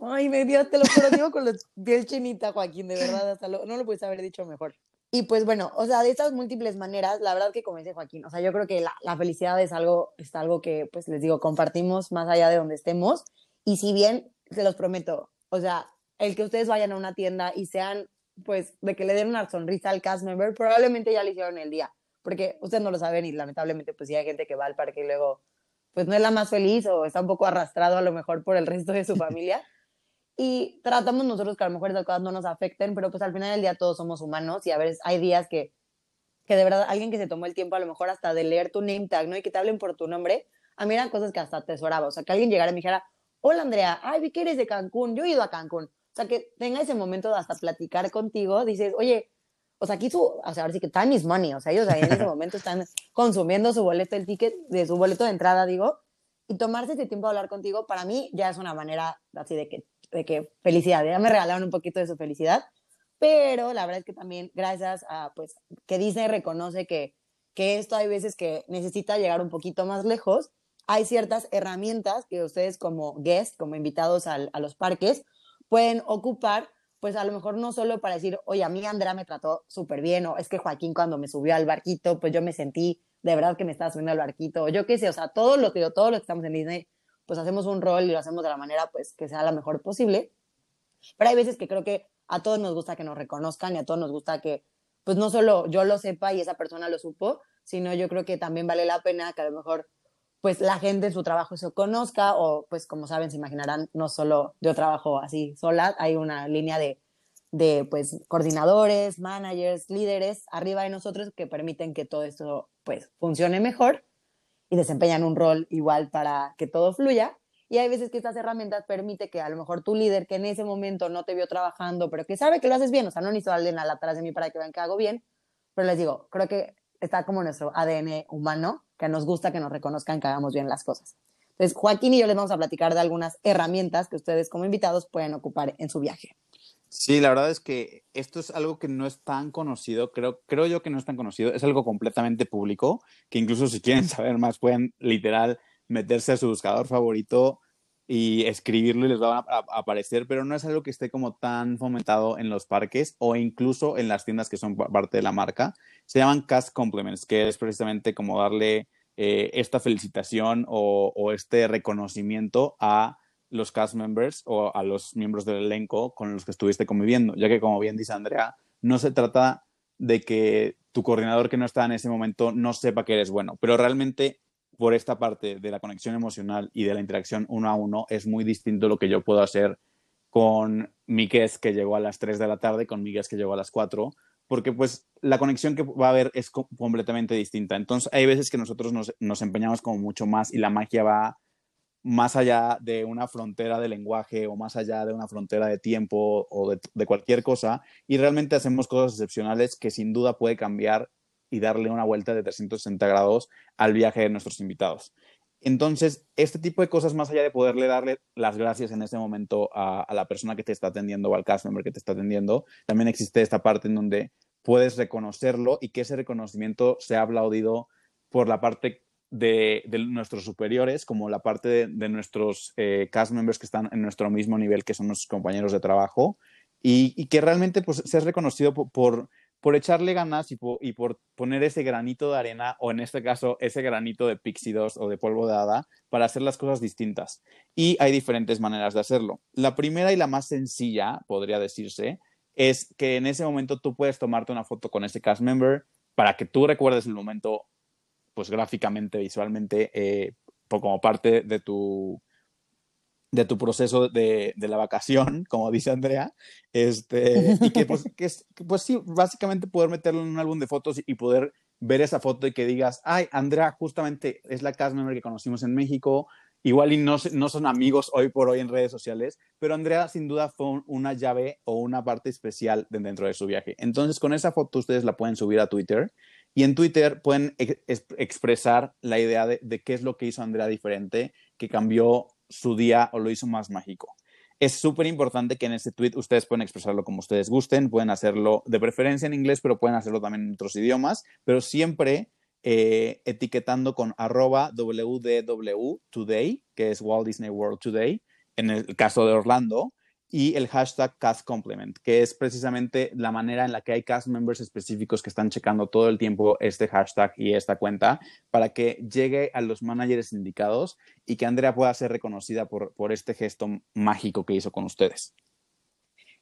Ay, me dio, te lo juro, digo con la piel chinita, Joaquín, de verdad, hasta no lo puedes haber dicho mejor. Y pues bueno, o sea, de estas múltiples maneras, la verdad que como dice Joaquín, o sea, yo creo que la, la, felicidad es algo, es algo que, pues les digo, compartimos más allá de donde estemos. Y si bien, se los prometo, o sea, el que ustedes vayan a una tienda y sean, pues, de que le den una sonrisa al cast member, probablemente ya le hicieron el día, porque ustedes no lo saben y lamentablemente, pues sí hay gente que va al parque y luego, pues no es la más feliz o está un poco arrastrado a lo mejor por el resto de su familia y tratamos nosotros que a lo mejor esas cosas no nos afecten, pero pues al final del día todos somos humanos y a veces hay días que, que de verdad alguien que se tomó el tiempo a lo mejor hasta de leer tu name tag, ¿no? Y que te hablen por tu nombre, a mí eran cosas que hasta atesoraba, o sea, que alguien llegara y me dijera, hola Andrea, ay, vi que eres de Cancún, yo he ido a Cancún, o sea, que tenga ese momento de hasta platicar contigo, dices, oye, o sea, aquí su, o sea, ahora sí que time is money, o sea, ellos ahí en ese momento están consumiendo su boleto, el ticket de su boleto de entrada, digo, y tomarse ese tiempo a hablar contigo, para mí ya es una manera así de que de que felicidad, ya me regalaron un poquito de su felicidad, pero la verdad es que también gracias a, pues, que Disney reconoce que, que esto hay veces que necesita llegar un poquito más lejos, hay ciertas herramientas que ustedes como guest, como invitados al, a los parques, pueden ocupar, pues a lo mejor no solo para decir, oye, a mí Andrea me trató súper bien, o es que Joaquín cuando me subió al barquito, pues yo me sentí de verdad que me estaba subiendo al barquito, o yo qué sé, o sea, todo lo que todo lo que estamos en Disney, pues hacemos un rol y lo hacemos de la manera pues que sea la mejor posible. Pero hay veces que creo que a todos nos gusta que nos reconozcan y a todos nos gusta que pues no solo yo lo sepa y esa persona lo supo, sino yo creo que también vale la pena que a lo mejor pues la gente en su trabajo se conozca o pues como saben, se imaginarán, no solo yo trabajo así sola, hay una línea de, de pues coordinadores, managers, líderes arriba de nosotros que permiten que todo esto pues funcione mejor y desempeñan un rol igual para que todo fluya. Y hay veces que estas herramientas permiten que a lo mejor tu líder que en ese momento no te vio trabajando, pero que sabe que lo haces bien, o sea, no necesito a alguien atrás de mí para que vean que hago bien, pero les digo, creo que está como nuestro ADN humano, que nos gusta que nos reconozcan que hagamos bien las cosas. Entonces, Joaquín y yo les vamos a platicar de algunas herramientas que ustedes como invitados pueden ocupar en su viaje. Sí, la verdad es que esto es algo que no es tan conocido, creo, creo yo que no es tan conocido, es algo completamente público, que incluso si quieren saber más pueden literal meterse a su buscador favorito y escribirlo y les va a, aparecer, pero no es algo que esté como tan fomentado en los parques o incluso en las tiendas que son parte de la marca. Se llaman Cast Compliments, que es precisamente como darle eh, esta felicitación o, o, este reconocimiento a los cast members o a los miembros del elenco con los que estuviste conviviendo, ya que como bien dice Andrea, no se trata de que tu coordinador que no está en ese momento no sepa que eres bueno, pero realmente por esta parte de la conexión emocional y de la interacción uno a uno es muy distinto lo que yo puedo hacer con Miguel que llegó a las 3 de la tarde, con Miguel que llegó a las 4, porque pues la conexión que va a haber es completamente distinta. Entonces hay veces que nosotros nos, nos, empeñamos como mucho más y la magia va más allá de una frontera de lenguaje o más allá de una frontera de tiempo o de, de cualquier cosa y realmente hacemos cosas excepcionales que sin duda puede cambiar y darle una vuelta de 360 grados al viaje de nuestros invitados. Entonces, este tipo de cosas, más allá de poderle darle las gracias en ese momento a, la persona que te está atendiendo o al cast member que te está atendiendo, también existe esta parte en donde puedes reconocerlo y que ese reconocimiento sea aplaudido por la parte de, nuestros superiores, como la parte de, nuestros eh, cast members que están en nuestro mismo nivel, que son nuestros compañeros de trabajo, y, que realmente pues, seas reconocido por por echarle ganas y por, poner ese granito de arena, o en este caso, ese granito de Pixie 2 o de polvo de hada, para hacer las cosas distintas. Y hay diferentes maneras de hacerlo. La primera y la más sencilla, podría decirse, es que en ese momento tú puedes tomarte una foto con ese cast member para que tú recuerdes el momento, pues gráficamente, visualmente, eh, como parte de tu, de tu proceso de, de, la vacación, como dice Andrea, este, y que pues, que es, pues sí, básicamente poder meterlo en un álbum de fotos y poder ver esa foto y que digas, ay, Andrea justamente es la cast member que conocimos en México, igual y no, no son amigos hoy por hoy en redes sociales, pero Andrea sin duda fue una llave o una parte especial dentro de su viaje. Entonces con esa foto ustedes la pueden subir a Twitter y en Twitter pueden expresar la idea de, qué es lo que hizo Andrea diferente, que cambió su día o lo hizo más mágico. Es súper importante que en ese tweet ustedes pueden expresarlo como ustedes gusten, pueden hacerlo de preferencia en inglés, pero pueden hacerlo también en otros idiomas, pero siempre eh, etiquetando con arroba WDW Today, que es Walt Disney World Today, en el caso de Orlando, y el hashtag cast complement, que es precisamente la manera en la que hay cast members específicos que están checando todo el tiempo este hashtag y esta cuenta para que llegue a los managers indicados y que Andrea pueda ser reconocida por, por este gesto mágico que hizo con ustedes.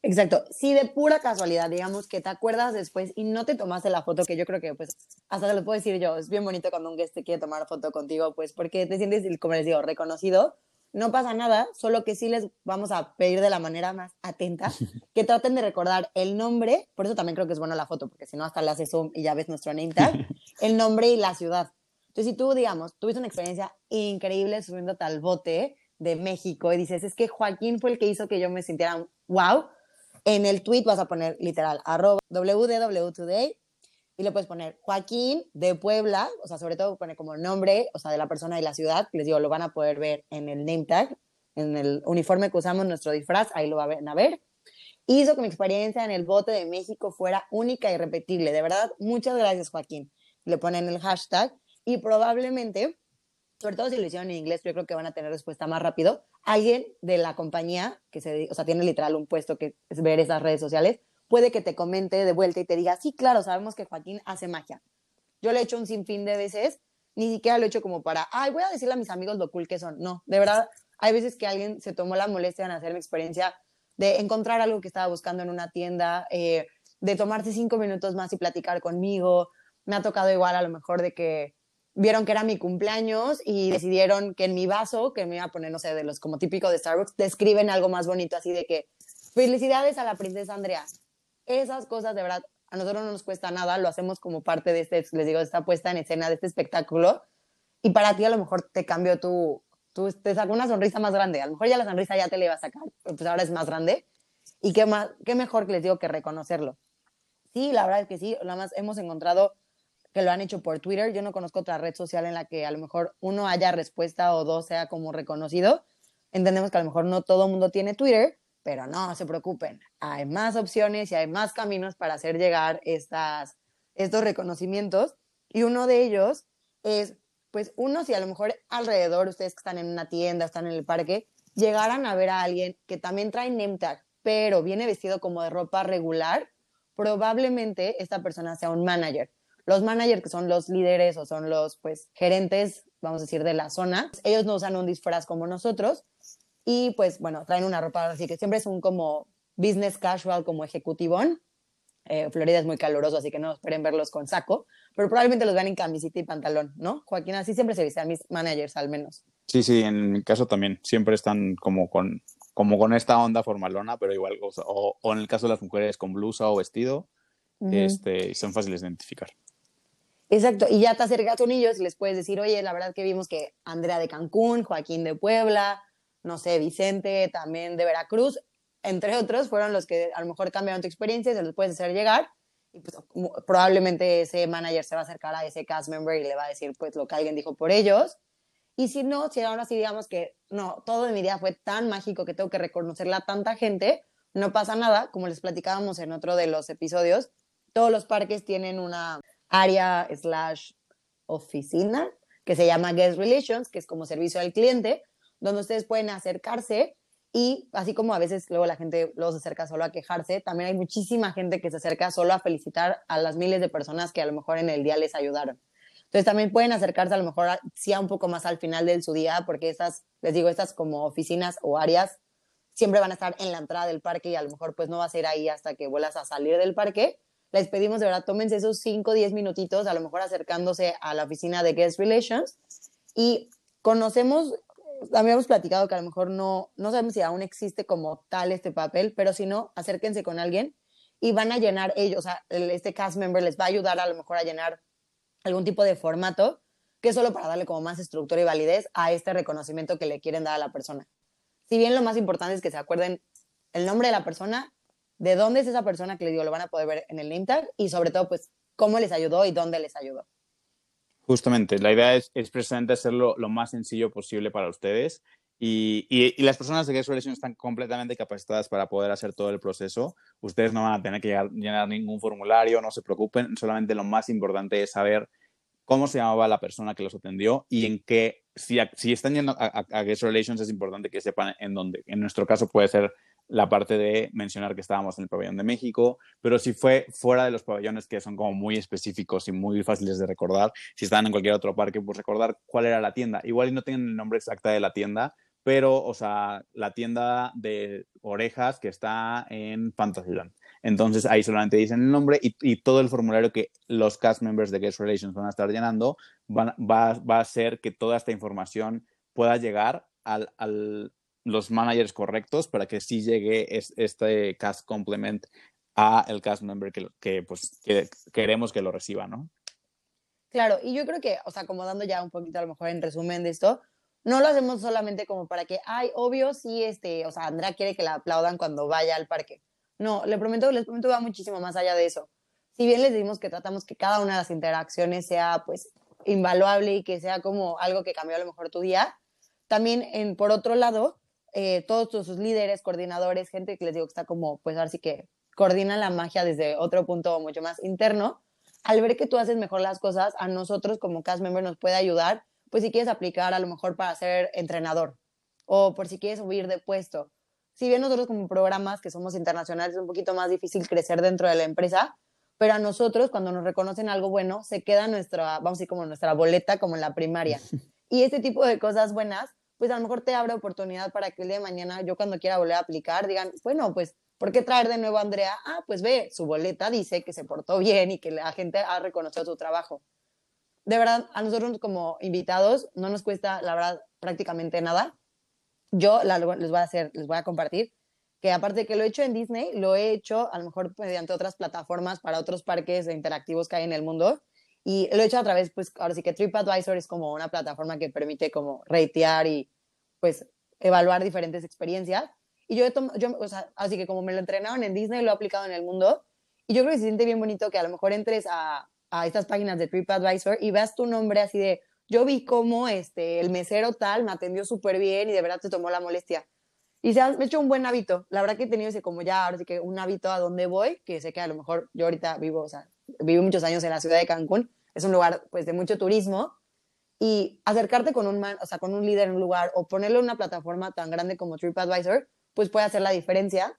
Exacto. Si de pura casualidad, digamos que te acuerdas después y no te tomaste la foto, que yo creo que pues hasta te lo puedo decir yo, es bien bonito cuando un guest te quiere tomar foto contigo, pues porque te sientes, como les digo, reconocido, no pasa nada, solo que sí les vamos a pedir de la manera más atenta que traten de recordar el nombre, por eso también creo que es buena la foto, porque si no hasta le haces zoom y ya ves nuestro name tag, el nombre y la ciudad. Entonces, si tú, digamos, tuviste una experiencia increíble subiéndote al bote de México y dices, es que Joaquín fue el que hizo que yo me sintiera wow, en el tweet vas a poner literal, arroba www.today y le puedes poner Joaquín de Puebla, o sea, sobre todo pone como nombre, o sea, de la persona y la ciudad, les digo, lo van a poder ver en el name tag, en el uniforme que usamos, nuestro disfraz, ahí lo van a ver. Hizo que mi experiencia en el bote de México fuera única y e repetible. De verdad, muchas gracias, Joaquín. Le ponen el hashtag y probablemente sobre todo si lo hicieron en inglés, yo creo que van a tener respuesta más rápido. Alguien de la compañía, que se, o sea, tiene literal un puesto que es ver esas redes sociales, puede que te comente de vuelta y te diga, sí, claro, sabemos que Joaquín hace magia. Yo lo he hecho un sinfín de veces, ni siquiera lo he hecho como para, ay, voy a decirle a mis amigos lo cool que son. No, de verdad, hay veces que alguien se tomó la molestia en hacer mi experiencia de encontrar algo que estaba buscando en una tienda, eh, de tomarse cinco minutos más y platicar conmigo. Me ha tocado igual a lo mejor de que vieron que era mi cumpleaños y decidieron que en mi vaso, que me iba a poner, no sé, de los como típico de Starbucks, describen algo más bonito, así de que felicidades a la princesa Andrea. Esas cosas de verdad a nosotros no nos cuesta nada, lo hacemos como parte de este, les digo, esta puesta en escena, de este espectáculo. Y para ti a lo mejor te cambió tu, tu te sacó una sonrisa más grande. A lo mejor ya la sonrisa ya te la iba a sacar, pues ahora es más grande. Y qué, más, qué mejor que les digo que reconocerlo. Sí, la verdad es que sí, nada más hemos encontrado que lo han hecho por Twitter. Yo no conozco otra red social en la que a lo mejor uno haya respuesta o dos sea como reconocido. Entendemos que a lo mejor no todo el mundo tiene Twitter, pero no se preocupen, hay más opciones y hay más caminos para hacer llegar estas, estos reconocimientos. Y uno de ellos es, pues uno, si a lo mejor alrededor, ustedes que están en una tienda, están en el parque, llegaran a ver a alguien que también trae name pero viene vestido como de ropa regular, probablemente esta persona sea un manager. Los managers, que son los líderes o son los pues gerentes, vamos a decir, de la zona, ellos no usan un disfraz como nosotros, y pues bueno, traen una ropa así que siempre es un como business casual, como ejecutivón. Eh, Florida es muy caluroso, así que no esperen verlos con saco, pero probablemente los vean en camisita y pantalón, ¿no? Joaquín, así siempre se visten mis managers al menos. Sí, sí, en mi caso también, siempre están como con, como con esta onda formalona, pero igual, o, o en el caso de las mujeres con blusa o vestido, este, son fáciles de identificar. Exacto, y ya te acercas con ellos y les puedes decir, oye, la verdad que vimos que Andrea de Cancún, Joaquín de Puebla, no sé, Vicente también de Veracruz, entre otros, fueron los que a lo mejor cambiaron tu experiencia y se los puedes hacer llegar. Pues probablemente ese manager se va a acercar a ese cast member y le va a decir pues lo que alguien dijo por ellos. Y si no, si ahora sí digamos que no, todo en mi día fue tan mágico que tengo que reconocerla a tanta gente, no pasa nada, como les platicábamos en otro de los episodios, todos los parques tienen una área slash oficina que se llama Guest Relations, que es como servicio al cliente, donde ustedes pueden acercarse y así como a veces luego la gente luego se acerca solo a quejarse, también hay muchísima gente que se acerca solo a felicitar a las miles de personas que a lo mejor en el día les ayudaron. Entonces también pueden acercarse a lo mejor sí a un poco más al final de su día, porque estas, les digo, estas como oficinas o áreas siempre van a estar en la entrada del parque y a lo mejor pues no va a ser ahí hasta que vuelas a salir del parque. Les pedimos de verdad, tómense esos 5 o 10 minutitos, a lo mejor acercándose a la oficina de Guest Relations y conocemos también hemos platicado que a lo mejor no, no sabemos si aún existe como tal este papel, pero si no, acérquense con alguien y van a llenar ellos, o sea, este cast member les va a ayudar a lo mejor a llenar algún tipo de formato que es solo para darle como más estructura y validez a este reconocimiento que le quieren dar a la persona. Si bien lo más importante es que se acuerden el nombre de la persona, de dónde es esa persona que les digo, lo van a poder ver en el name tag y sobre todo, pues, cómo les ayudó y dónde les ayudó. Justamente, la idea es, precisamente hacerlo lo más sencillo posible para ustedes y, y, las personas de Guest Relations están completamente capacitadas para poder hacer todo el proceso. Ustedes no van a tener que llenar, ningún formulario, no se preocupen, solamente lo más importante es saber cómo se llamaba la persona que los atendió y en qué, si, si están yendo a, a, Guest Relations es importante que sepan en dónde. En nuestro caso puede ser la parte de mencionar que estábamos en el pabellón de México, pero si fue fuera de los pabellones que son como muy específicos y muy fáciles de recordar, si están en cualquier otro parque, pues recordar cuál era la tienda. Igual no tienen el nombre exacto de la tienda, pero, o sea, la tienda de orejas que está en Fantasyland. Entonces ahí solamente dicen el nombre y, todo el formulario que los cast members de Guest Relations van a estar llenando va, a hacer que toda esta información pueda llegar al, los managers correctos para que sí llegue este cast complement a el cast member que, que pues que queremos que lo reciba, ¿no? Claro, y yo creo que, o sea, como dando ya un poquito a lo mejor en resumen de esto, no lo hacemos solamente como para que, ay, obvio, sí, este, o sea, Andrea quiere que la aplaudan cuando vaya al parque. No, le prometo, les prometo va muchísimo más allá de eso. Si bien les decimos que tratamos que cada una de las interacciones sea, pues, invaluable y que sea como algo que cambió a lo mejor tu día, también, en, por otro lado, eh, todos sus líderes, coordinadores, gente que les digo que está como, pues ahora sí que coordina la magia desde otro punto mucho más interno, al ver que tú haces mejor las cosas, a nosotros como cast member nos puede ayudar pues si quieres aplicar a lo mejor para ser entrenador o por si quieres subir de puesto. Si bien nosotros como programas que somos internacionales es un poquito más difícil crecer dentro de la empresa, pero a nosotros cuando nos reconocen algo bueno, se queda nuestra, vamos a decir, como nuestra boleta como en la primaria. Y este tipo de cosas buenas, pues a lo mejor te abre oportunidad para que el día de mañana yo cuando quiera volver a aplicar digan, bueno, pues ¿Por qué traer de nuevo a Andrea? Ah, pues ve, su boleta dice que se portó bien y que la gente ha reconocido su trabajo. De verdad, a nosotros como invitados no nos cuesta, la verdad, prácticamente nada. Yo les voy a hacer, les voy a compartir que aparte de que lo he hecho en Disney, lo he hecho a lo mejor mediante otras plataformas para otros parques interactivos que hay en el mundo. Y lo he hecho a través, pues ahora sí que TripAdvisor es como una plataforma que permite como ratear y pues evaluar diferentes experiencias. Y yo, yo o sea, así que como me lo entrenaron en Disney, lo he aplicado en el mundo. Y yo creo que se siente bien bonito que a lo mejor entres a, a estas páginas de TripAdvisor y veas tu nombre así de, yo vi cómo este, el mesero tal me atendió súper bien y de verdad te tomó la molestia. Y se ha hecho un buen hábito. La verdad que he tenido ese como ya, ahora sí que un hábito a donde voy, que sé que a lo mejor yo ahorita vivo, o sea, vivo muchos años en la ciudad de Cancún, es un lugar pues de mucho turismo y acercarte con un man, o sea, con un líder en un lugar o ponerlo en una plataforma tan grande como TripAdvisor, pues puede hacer la diferencia,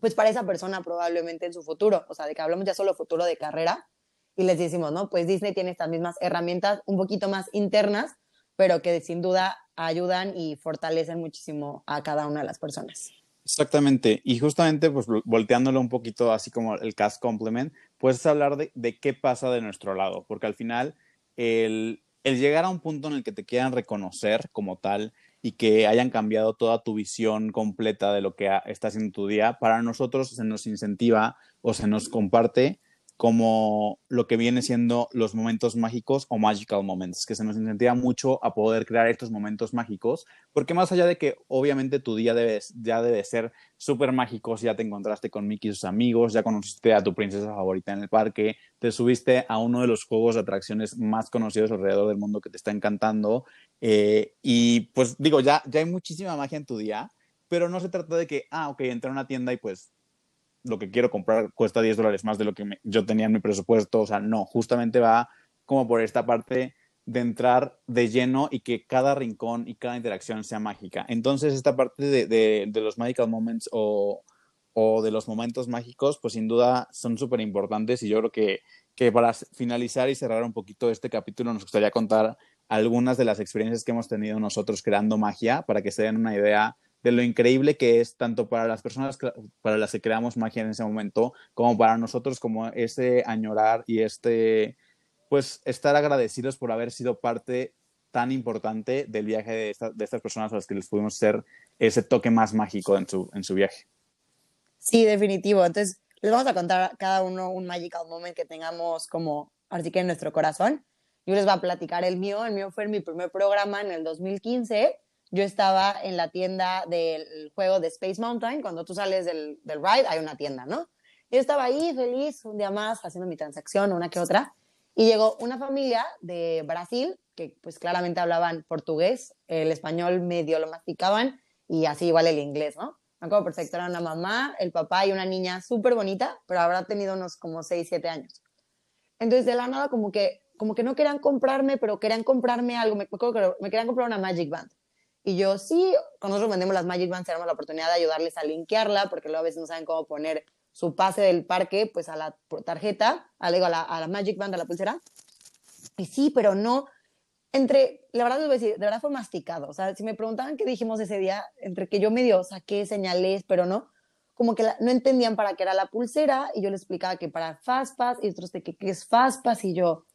pues para esa persona probablemente en su futuro, o sea, de que hablamos ya solo futuro de carrera, y les decimos, ¿no? Pues Disney tiene estas mismas herramientas un poquito más internas, pero que sin duda ayudan y fortalecen muchísimo a cada una de las personas. Exactamente, y justamente pues volteándolo un poquito así como el cast complement, puedes hablar de, qué pasa de nuestro lado, porque al final el, el llegar a un punto en el que te quieran reconocer como tal y que hayan cambiado toda tu visión completa de lo que estás en tu día, para nosotros se nos incentiva o se nos comparte como lo que viene siendo los momentos mágicos o magical moments, que se nos incentiva mucho a poder crear estos momentos mágicos, porque más allá de que obviamente tu día debe, ya debe ser súper mágico, si ya te encontraste con Mickey y sus amigos, ya conociste a tu princesa favorita en el parque, te subiste a uno de los juegos de atracciones más conocidos alrededor del mundo que te está encantando, eh, y pues digo, ya, ya hay muchísima magia en tu día, pero no se trata de que, ah, ok, entré a una tienda y pues lo que quiero comprar cuesta 10 dólares más de lo que yo tenía en mi presupuesto. O sea, no, justamente va como por esta parte de entrar de lleno y que cada rincón y cada interacción sea mágica. Entonces, esta parte de, de, los magical moments o, o, de los momentos mágicos, pues sin duda son súper importantes y yo creo que, que para finalizar y cerrar un poquito este capítulo nos gustaría contar algunas de las experiencias que hemos tenido nosotros creando magia para que se den una idea de lo increíble que es tanto para las personas para las que creamos magia en ese momento, como para nosotros, como ese añorar y este, pues, estar agradecidos por haber sido parte tan importante del viaje de, de estas personas a las que les pudimos hacer ese toque más mágico en su, en su viaje. Sí, definitivo. Entonces, les vamos a contar cada uno un magical moment que tengamos como, así que en nuestro corazón. Yo les voy a platicar el mío. El mío fue mi primer programa en el 2015 yo estaba en la tienda del juego de Space Mountain, cuando tú sales del, del ride hay una tienda, ¿no? Yo estaba ahí feliz un día más haciendo mi transacción, una que otra, y llegó una familia de Brasil, que pues claramente hablaban portugués, el español medio lo masticaban, y así igual el inglés, ¿no? Me acuerdo perfecto, era una mamá, el papá y una niña súper bonita, pero habrá tenido unos como 6, 7 años. Entonces de la nada como que, como que no querían comprarme, pero querían comprarme algo, me me querían comprar una Magic Band. Y yo, sí, nosotros vendemos las Magic Bands, tenemos la oportunidad de ayudarles a linkearla, porque luego a veces no saben cómo poner su pase del parque, pues a la tarjeta, a, a, la, a la Magic Band, a la pulsera. Y sí, pero no. Entre, la verdad les voy a decir, de verdad fue masticado. O sea, si me preguntaban qué dijimos ese día, entre que yo medio saqué señales, pero no, como que no entendían para qué era la pulsera, y yo les explicaba que para Fastpass, y otros de que qué es Fastpass, y yo,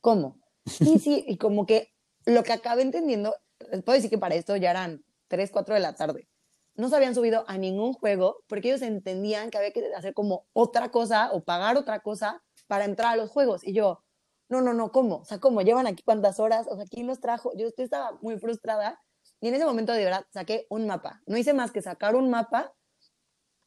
¿cómo? Sí, sí, y como que lo que acabé entendiendo les puedo decir que para esto ya eran 3, 4 de la tarde. No se habían subido a ningún juego porque ellos entendían que había que hacer como otra cosa o pagar otra cosa para entrar a los juegos. Y yo, no, no, no, ¿cómo? O sea, ¿cómo? ¿Llevan aquí cuántas horas? O sea, ¿quién los trajo? Yo estaba muy frustrada y en ese momento de verdad saqué un mapa. No hice más que sacar un mapa.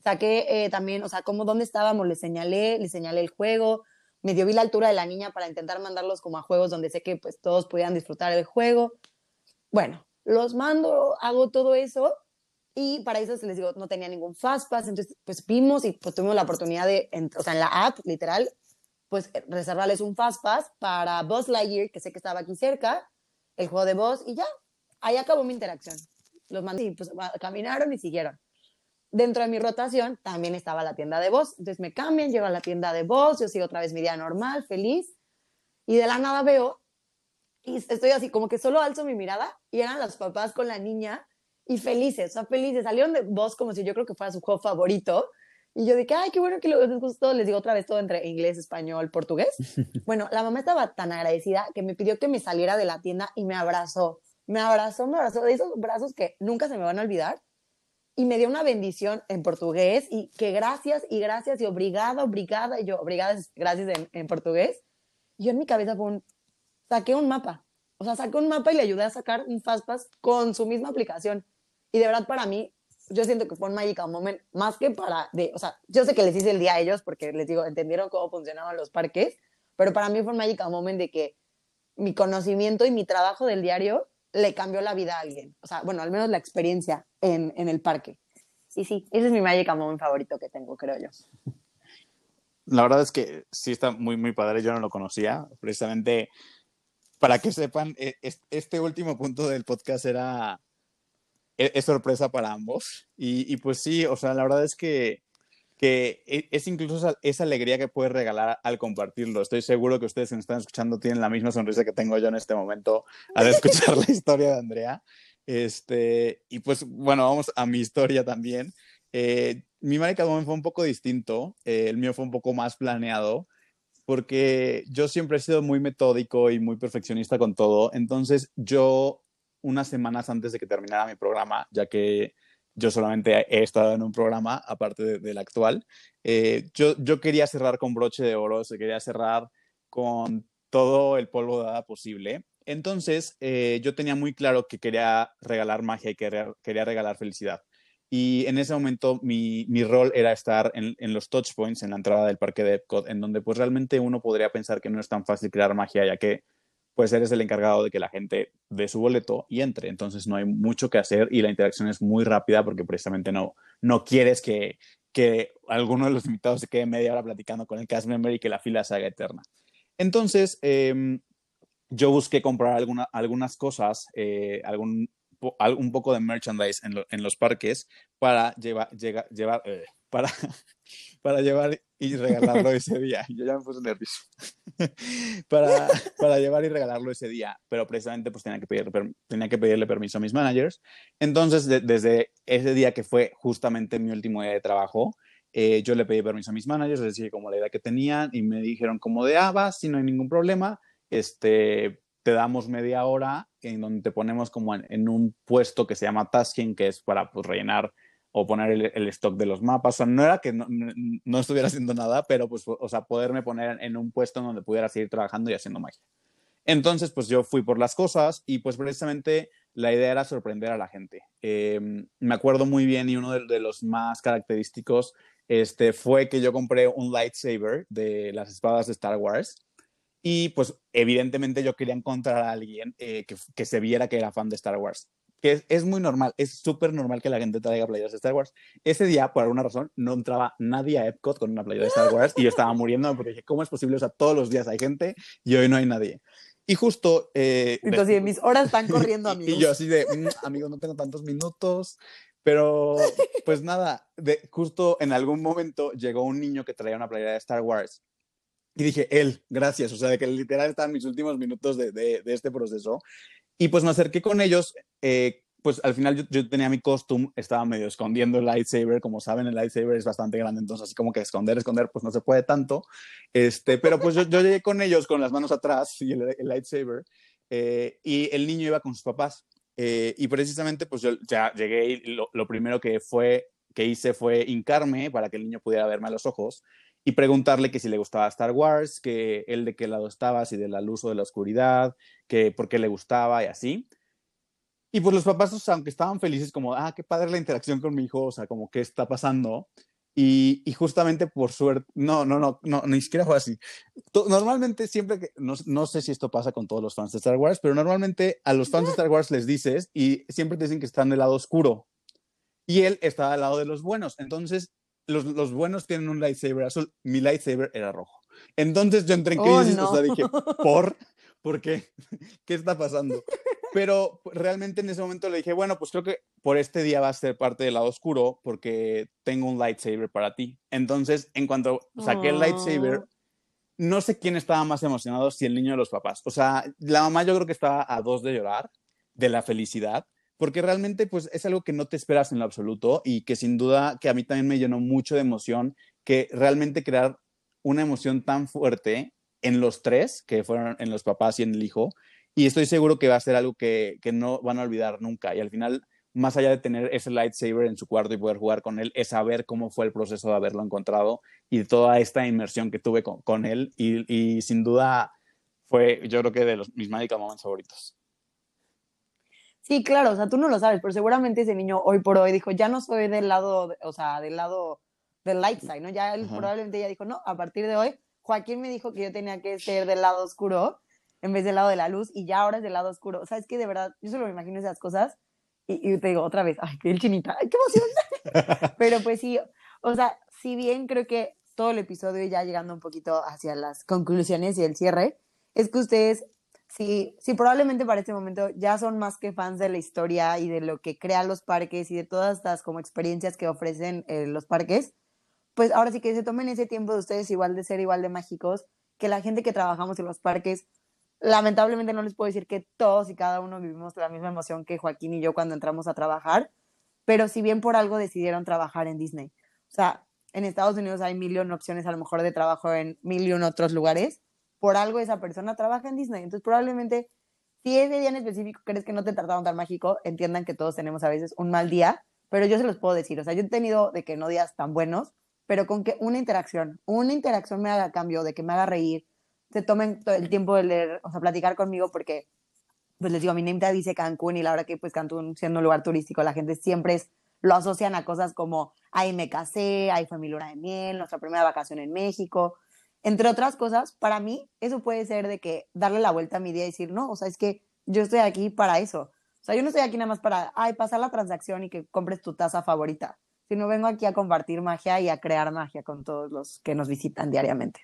Saqué eh, también, o sea, como dónde estábamos, les señalé, les señalé el juego, medio vi la altura de la niña para intentar mandarlos como a juegos donde sé que pues todos pudieran disfrutar el juego. Bueno, los mando, hago todo eso y para eso les digo, no tenía ningún Fastpass, entonces pues vimos y pues tuvimos la oportunidad de, o sea, en la app, literal, pues reservarles un Fastpass para Buzz Lightyear, que sé que estaba aquí cerca, el juego de voz y ya, ahí acabó mi interacción. Los mandé y pues caminaron y siguieron. Dentro de mi rotación también estaba la tienda de voz, entonces me cambian, llego a la tienda de voz, yo sigo otra vez mi día normal, feliz, y de la nada veo, y estoy así como que solo alzo mi mirada, y eran los papás con la niña, y felices, o sea, felices, salieron de voz como si yo creo que fuera su juego favorito, y yo dije, ay, qué bueno que les gustó. Les digo otra vez todo entre inglés, español, portugués. Bueno, la mamá estaba tan agradecida que me pidió que me saliera de la tienda y me abrazó. Me abrazó, me abrazó de esos brazos que nunca se me van a olvidar. Y me dio una bendición en portugués y que gracias y gracias y obrigada, obrigada. Y yo, obrigada, gracias en, en portugués. Y yo en mi cabeza fue un, saqué un mapa. O sea, saqué un mapa y le ayudé a sacar un Fastpass con su misma aplicación. Y de verdad para mí yo siento que fue un magical moment, más que para, de, o sea, yo sé que les hice el día a ellos porque les digo, entendieron cómo funcionaban los parques, pero para mí fue un magical moment de que mi conocimiento y mi trabajo del diario le cambió la vida a alguien. O sea, bueno, al menos la experiencia en, en el parque. Y sí, ese es mi magical moment favorito que tengo, creo yo. La verdad es que sí está muy, muy padre. Yo no lo conocía. Precisamente, para que sepan, e, este último punto del podcast era e-, es, sorpresa para ambos. Y, pues sí, o sea, la verdad es que, que e-, es incluso esa, alegría que puedes regalar al compartirlo. Estoy seguro que ustedes que me están escuchando tienen la misma sonrisa que tengo yo en este momento al escuchar la historia de Andrea. Este, y pues bueno, vamos a mi historia también. Eh, mi marica fue un poco distinto, eh, el mío fue un poco más planeado, porque yo siempre he sido muy metódico y muy perfeccionista con todo. Entonces yo unas semanas antes de que terminara mi programa, ya que yo solamente he estado en un programa, aparte del actual. Eh, yo, yo quería cerrar con broche de oro, se quería cerrar con todo el polvo de hada posible. Entonces, eh, yo tenía muy claro que quería regalar magia y quería, quería regalar felicidad. Y en ese momento mi, mi rol era estar en, en, los touch points, en la entrada del parque de Epcot, en donde pues realmente uno podría pensar que no es tan fácil crear magia, ya que pues eres el encargado de que la gente dé su boleto y entre. Entonces no hay mucho que hacer y la interacción es muy rápida porque precisamente no, no quieres que, que alguno de los invitados se quede media hora platicando con el cast member y que la fila se haga eterna. Entonces, em, yo busqué comprar alguna, algunas cosas, eh, algún, un poco de merchandise en, en los parques para llevar, llevar eh, para, para llevar y regalarlo ese día. Yo ya me puse nervioso. para, para llevar y regalarlo ese día, pero precisamente pues tenía que, pedir, tenía que pedirle permiso a mis managers. Entonces, desde ese día que fue justamente mi último día de trabajo, eh, yo le pedí permiso a mis managers, les dije como la idea que tenían y me dijeron como de, ah, vas, si no hay ningún problema, este, te damos media hora en donde te ponemos como en, en un puesto que se llama tasking, que es para pues rellenar o poner el, stock de los mapas. O sea, no era que no, estuviera haciendo nada, pero pues, o sea, poderme poner en un puesto donde pudiera seguir trabajando y haciendo magia. Entonces, pues yo fui por las cosas y pues precisamente la idea era sorprender a la gente. Em, me acuerdo muy bien y uno de, los más característicos este, fue que yo compré un lightsaber de las espadas de Star Wars y pues evidentemente yo quería encontrar a alguien eh, que, que, se viera que era fan de Star Wars que es, muy normal, es súper normal que la gente traiga playeras de Star Wars. Ese día, por alguna razón, no entraba nadie a Epcot con una playera de Star Wars y yo estaba muriendo porque dije, ¿cómo es posible? O sea, todos los días hay gente y hoy no hay nadie. Y justo... Eh, Entonces, mis horas están corriendo, amigos. Y yo así de, mm, amigo, no tengo tantos minutos. Pero, pues nada, de, justo en algún momento llegó un niño que traía una playera de Star Wars y dije, él, gracias. O sea, de que literal en mis últimos minutos de, de, este proceso. Y pues me acerqué con ellos. Eh, pues al final yo, tenía mi costume, estaba medio escondiendo el lightsaber, como saben el lightsaber es bastante grande, entonces así como que esconder, esconder, pues no se puede tanto, este, pero pues yo, llegué con ellos con las manos atrás y el, lightsaber, eh, y el niño iba con sus papás, eh, y precisamente pues yo ya llegué y lo, lo, primero que fue, que hice fue hincarme para que el niño pudiera verme a los ojos, y preguntarle que si le gustaba Star Wars, que él de qué lado estaba, si de la luz o de la oscuridad, que por qué le gustaba y así. Y pues los papás, aunque estaban felices, como, ah, qué padre la interacción con mi hijo, o sea, como, ¿qué está pasando? Y, y justamente por suerte, no, no, no, no, ni siquiera fue así. Normalmente, siempre que, no, no, sé si esto pasa con todos los fans de Star Wars, pero normalmente a los fans de Star Wars les dices y siempre te dicen que están del lado oscuro. Y él estaba al lado de los buenos. Entonces, los, los, buenos tienen un lightsaber azul, mi lightsaber era rojo. Entonces yo entré en oh, crisis, o sea, dije, ¿por? ¿por qué? ¿Qué está pasando? Pero realmente en ese momento le dije, bueno, pues creo que por este día va a ser parte del lado oscuro porque tengo un lightsaber para ti. Entonces, en cuanto saqué el lightsaber, Oh. no sé quién estaba más emocionado, si el niño o los papás. O sea, la mamá yo creo que estaba a dos de llorar de la felicidad, porque realmente pues es algo que no te esperas en lo absoluto y que sin duda que a mí también me llenó mucho de emoción, que realmente crear una emoción tan fuerte en los tres, que fueron en los papás y en el hijo, y estoy seguro que va a ser algo que, que no van a olvidar nunca. Y al final, más allá de tener ese lightsaber en su cuarto y poder jugar con él, es saber cómo fue el proceso de haberlo encontrado y toda esta inmersión que tuve con, él. Y, y, sin duda fue, yo creo que de los, mis Magical Moments favoritos. Sí, claro, o sea, tú no lo sabes, pero seguramente ese niño hoy por hoy dijo, ya no soy del lado, o sea, del lado del light side, ¿no? Ya él Ajá. probablemente ya dijo, no, a partir de hoy, Joaquín me dijo que yo tenía que ser del lado oscuro en vez del lado de la luz y ya ahora es del lado oscuro. O sea, es que de verdad, yo solo me imagino esas cosas y, y te digo otra vez, ay, qué el chinita, ay, qué emoción. pero pues sí, o sea, si bien creo que todo el episodio ya llegando un poquito hacia las conclusiones y el cierre, es que ustedes sí, sí, probablemente para este momento ya son más que fans de la historia y de lo que crean los parques y de todas estas como experiencias que ofrecen eh, los parques, pues ahora sí que se tomen ese tiempo de ustedes igual de ser igual de mágicos, que la gente que trabajamos en los parques, lamentablemente no les puedo decir que todos y cada uno vivimos la misma emoción que Joaquín y yo cuando entramos a trabajar, pero si bien por algo decidieron trabajar en Disney. O sea, en Estados Unidos hay mil y opciones a lo mejor de trabajo en mil y otros lugares, por algo esa persona trabaja en Disney. Entonces, probablemente, si ese día en específico crees que no te trataron tan mágico, entiendan que todos tenemos a veces un mal día, pero yo se los puedo decir. O sea, yo he tenido de que no días tan buenos, pero con que una interacción, una interacción me haga cambio, de que me haga reír, se tomen el tiempo de leer, o sea, platicar conmigo, porque, pues les digo, mi name dice Cancún y la verdad que, pues, Cancún siendo un lugar turístico, la gente siempre es, lo asocian a cosas como, ahí me casé, ahí fue mi luna de miel, nuestra primera vacación en México, entre otras cosas, para mí eso puede ser de que darle la vuelta a mi día y decir, no, o sea, es que yo estoy aquí para eso. O sea, yo no estoy aquí nada más para, ay, pasar la transacción y que compres tu taza favorita, sino vengo aquí a compartir magia y a crear magia con todos los que nos visitan diariamente.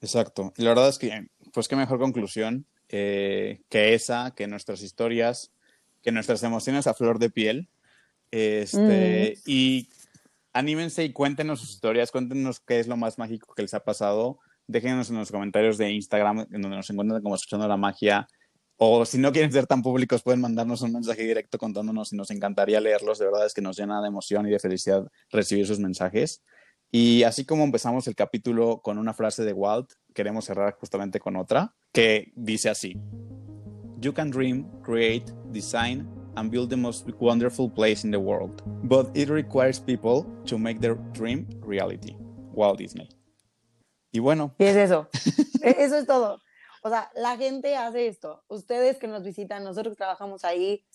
Exacto. Y la verdad es que, pues qué mejor conclusión eh, que esa, que nuestras historias, que nuestras emociones a flor de piel. Este, mm. Y anímense y cuéntenos sus historias, cuéntenos qué es lo más mágico que les ha pasado. Déjenos en los comentarios de Instagram, en donde nos encuentran como escuchando la magia. O si no quieren ser tan públicos, pueden mandarnos un mensaje directo contándonos y nos encantaría leerlos. De verdad es que nos llena de emoción y de felicidad recibir sus mensajes. Y así como empezamos el capítulo con una frase de Walt, queremos cerrar justamente con otra que dice así: You can dream, create, design, and build the most wonderful place in the world. But it requires people to make their dream reality. Walt Disney. Y bueno. Y es eso. eso es todo. O sea, la gente hace esto. Ustedes que nos visitan, nosotros que trabajamos ahí,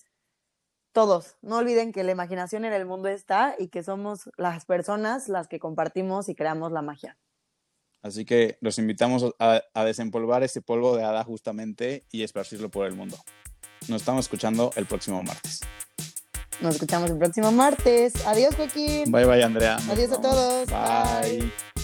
todos. No olviden que la imaginación en el mundo está y que somos las personas las que compartimos y creamos la magia. Así que los invitamos a, a desempolvar ese polvo de hada justamente y esparcirlo por el mundo. Nos estamos escuchando el próximo martes. Nos escuchamos el próximo martes. Adiós, Joaquín. Bye, bye, Andrea. Nos Adiós vamos. a todos. Bye. bye.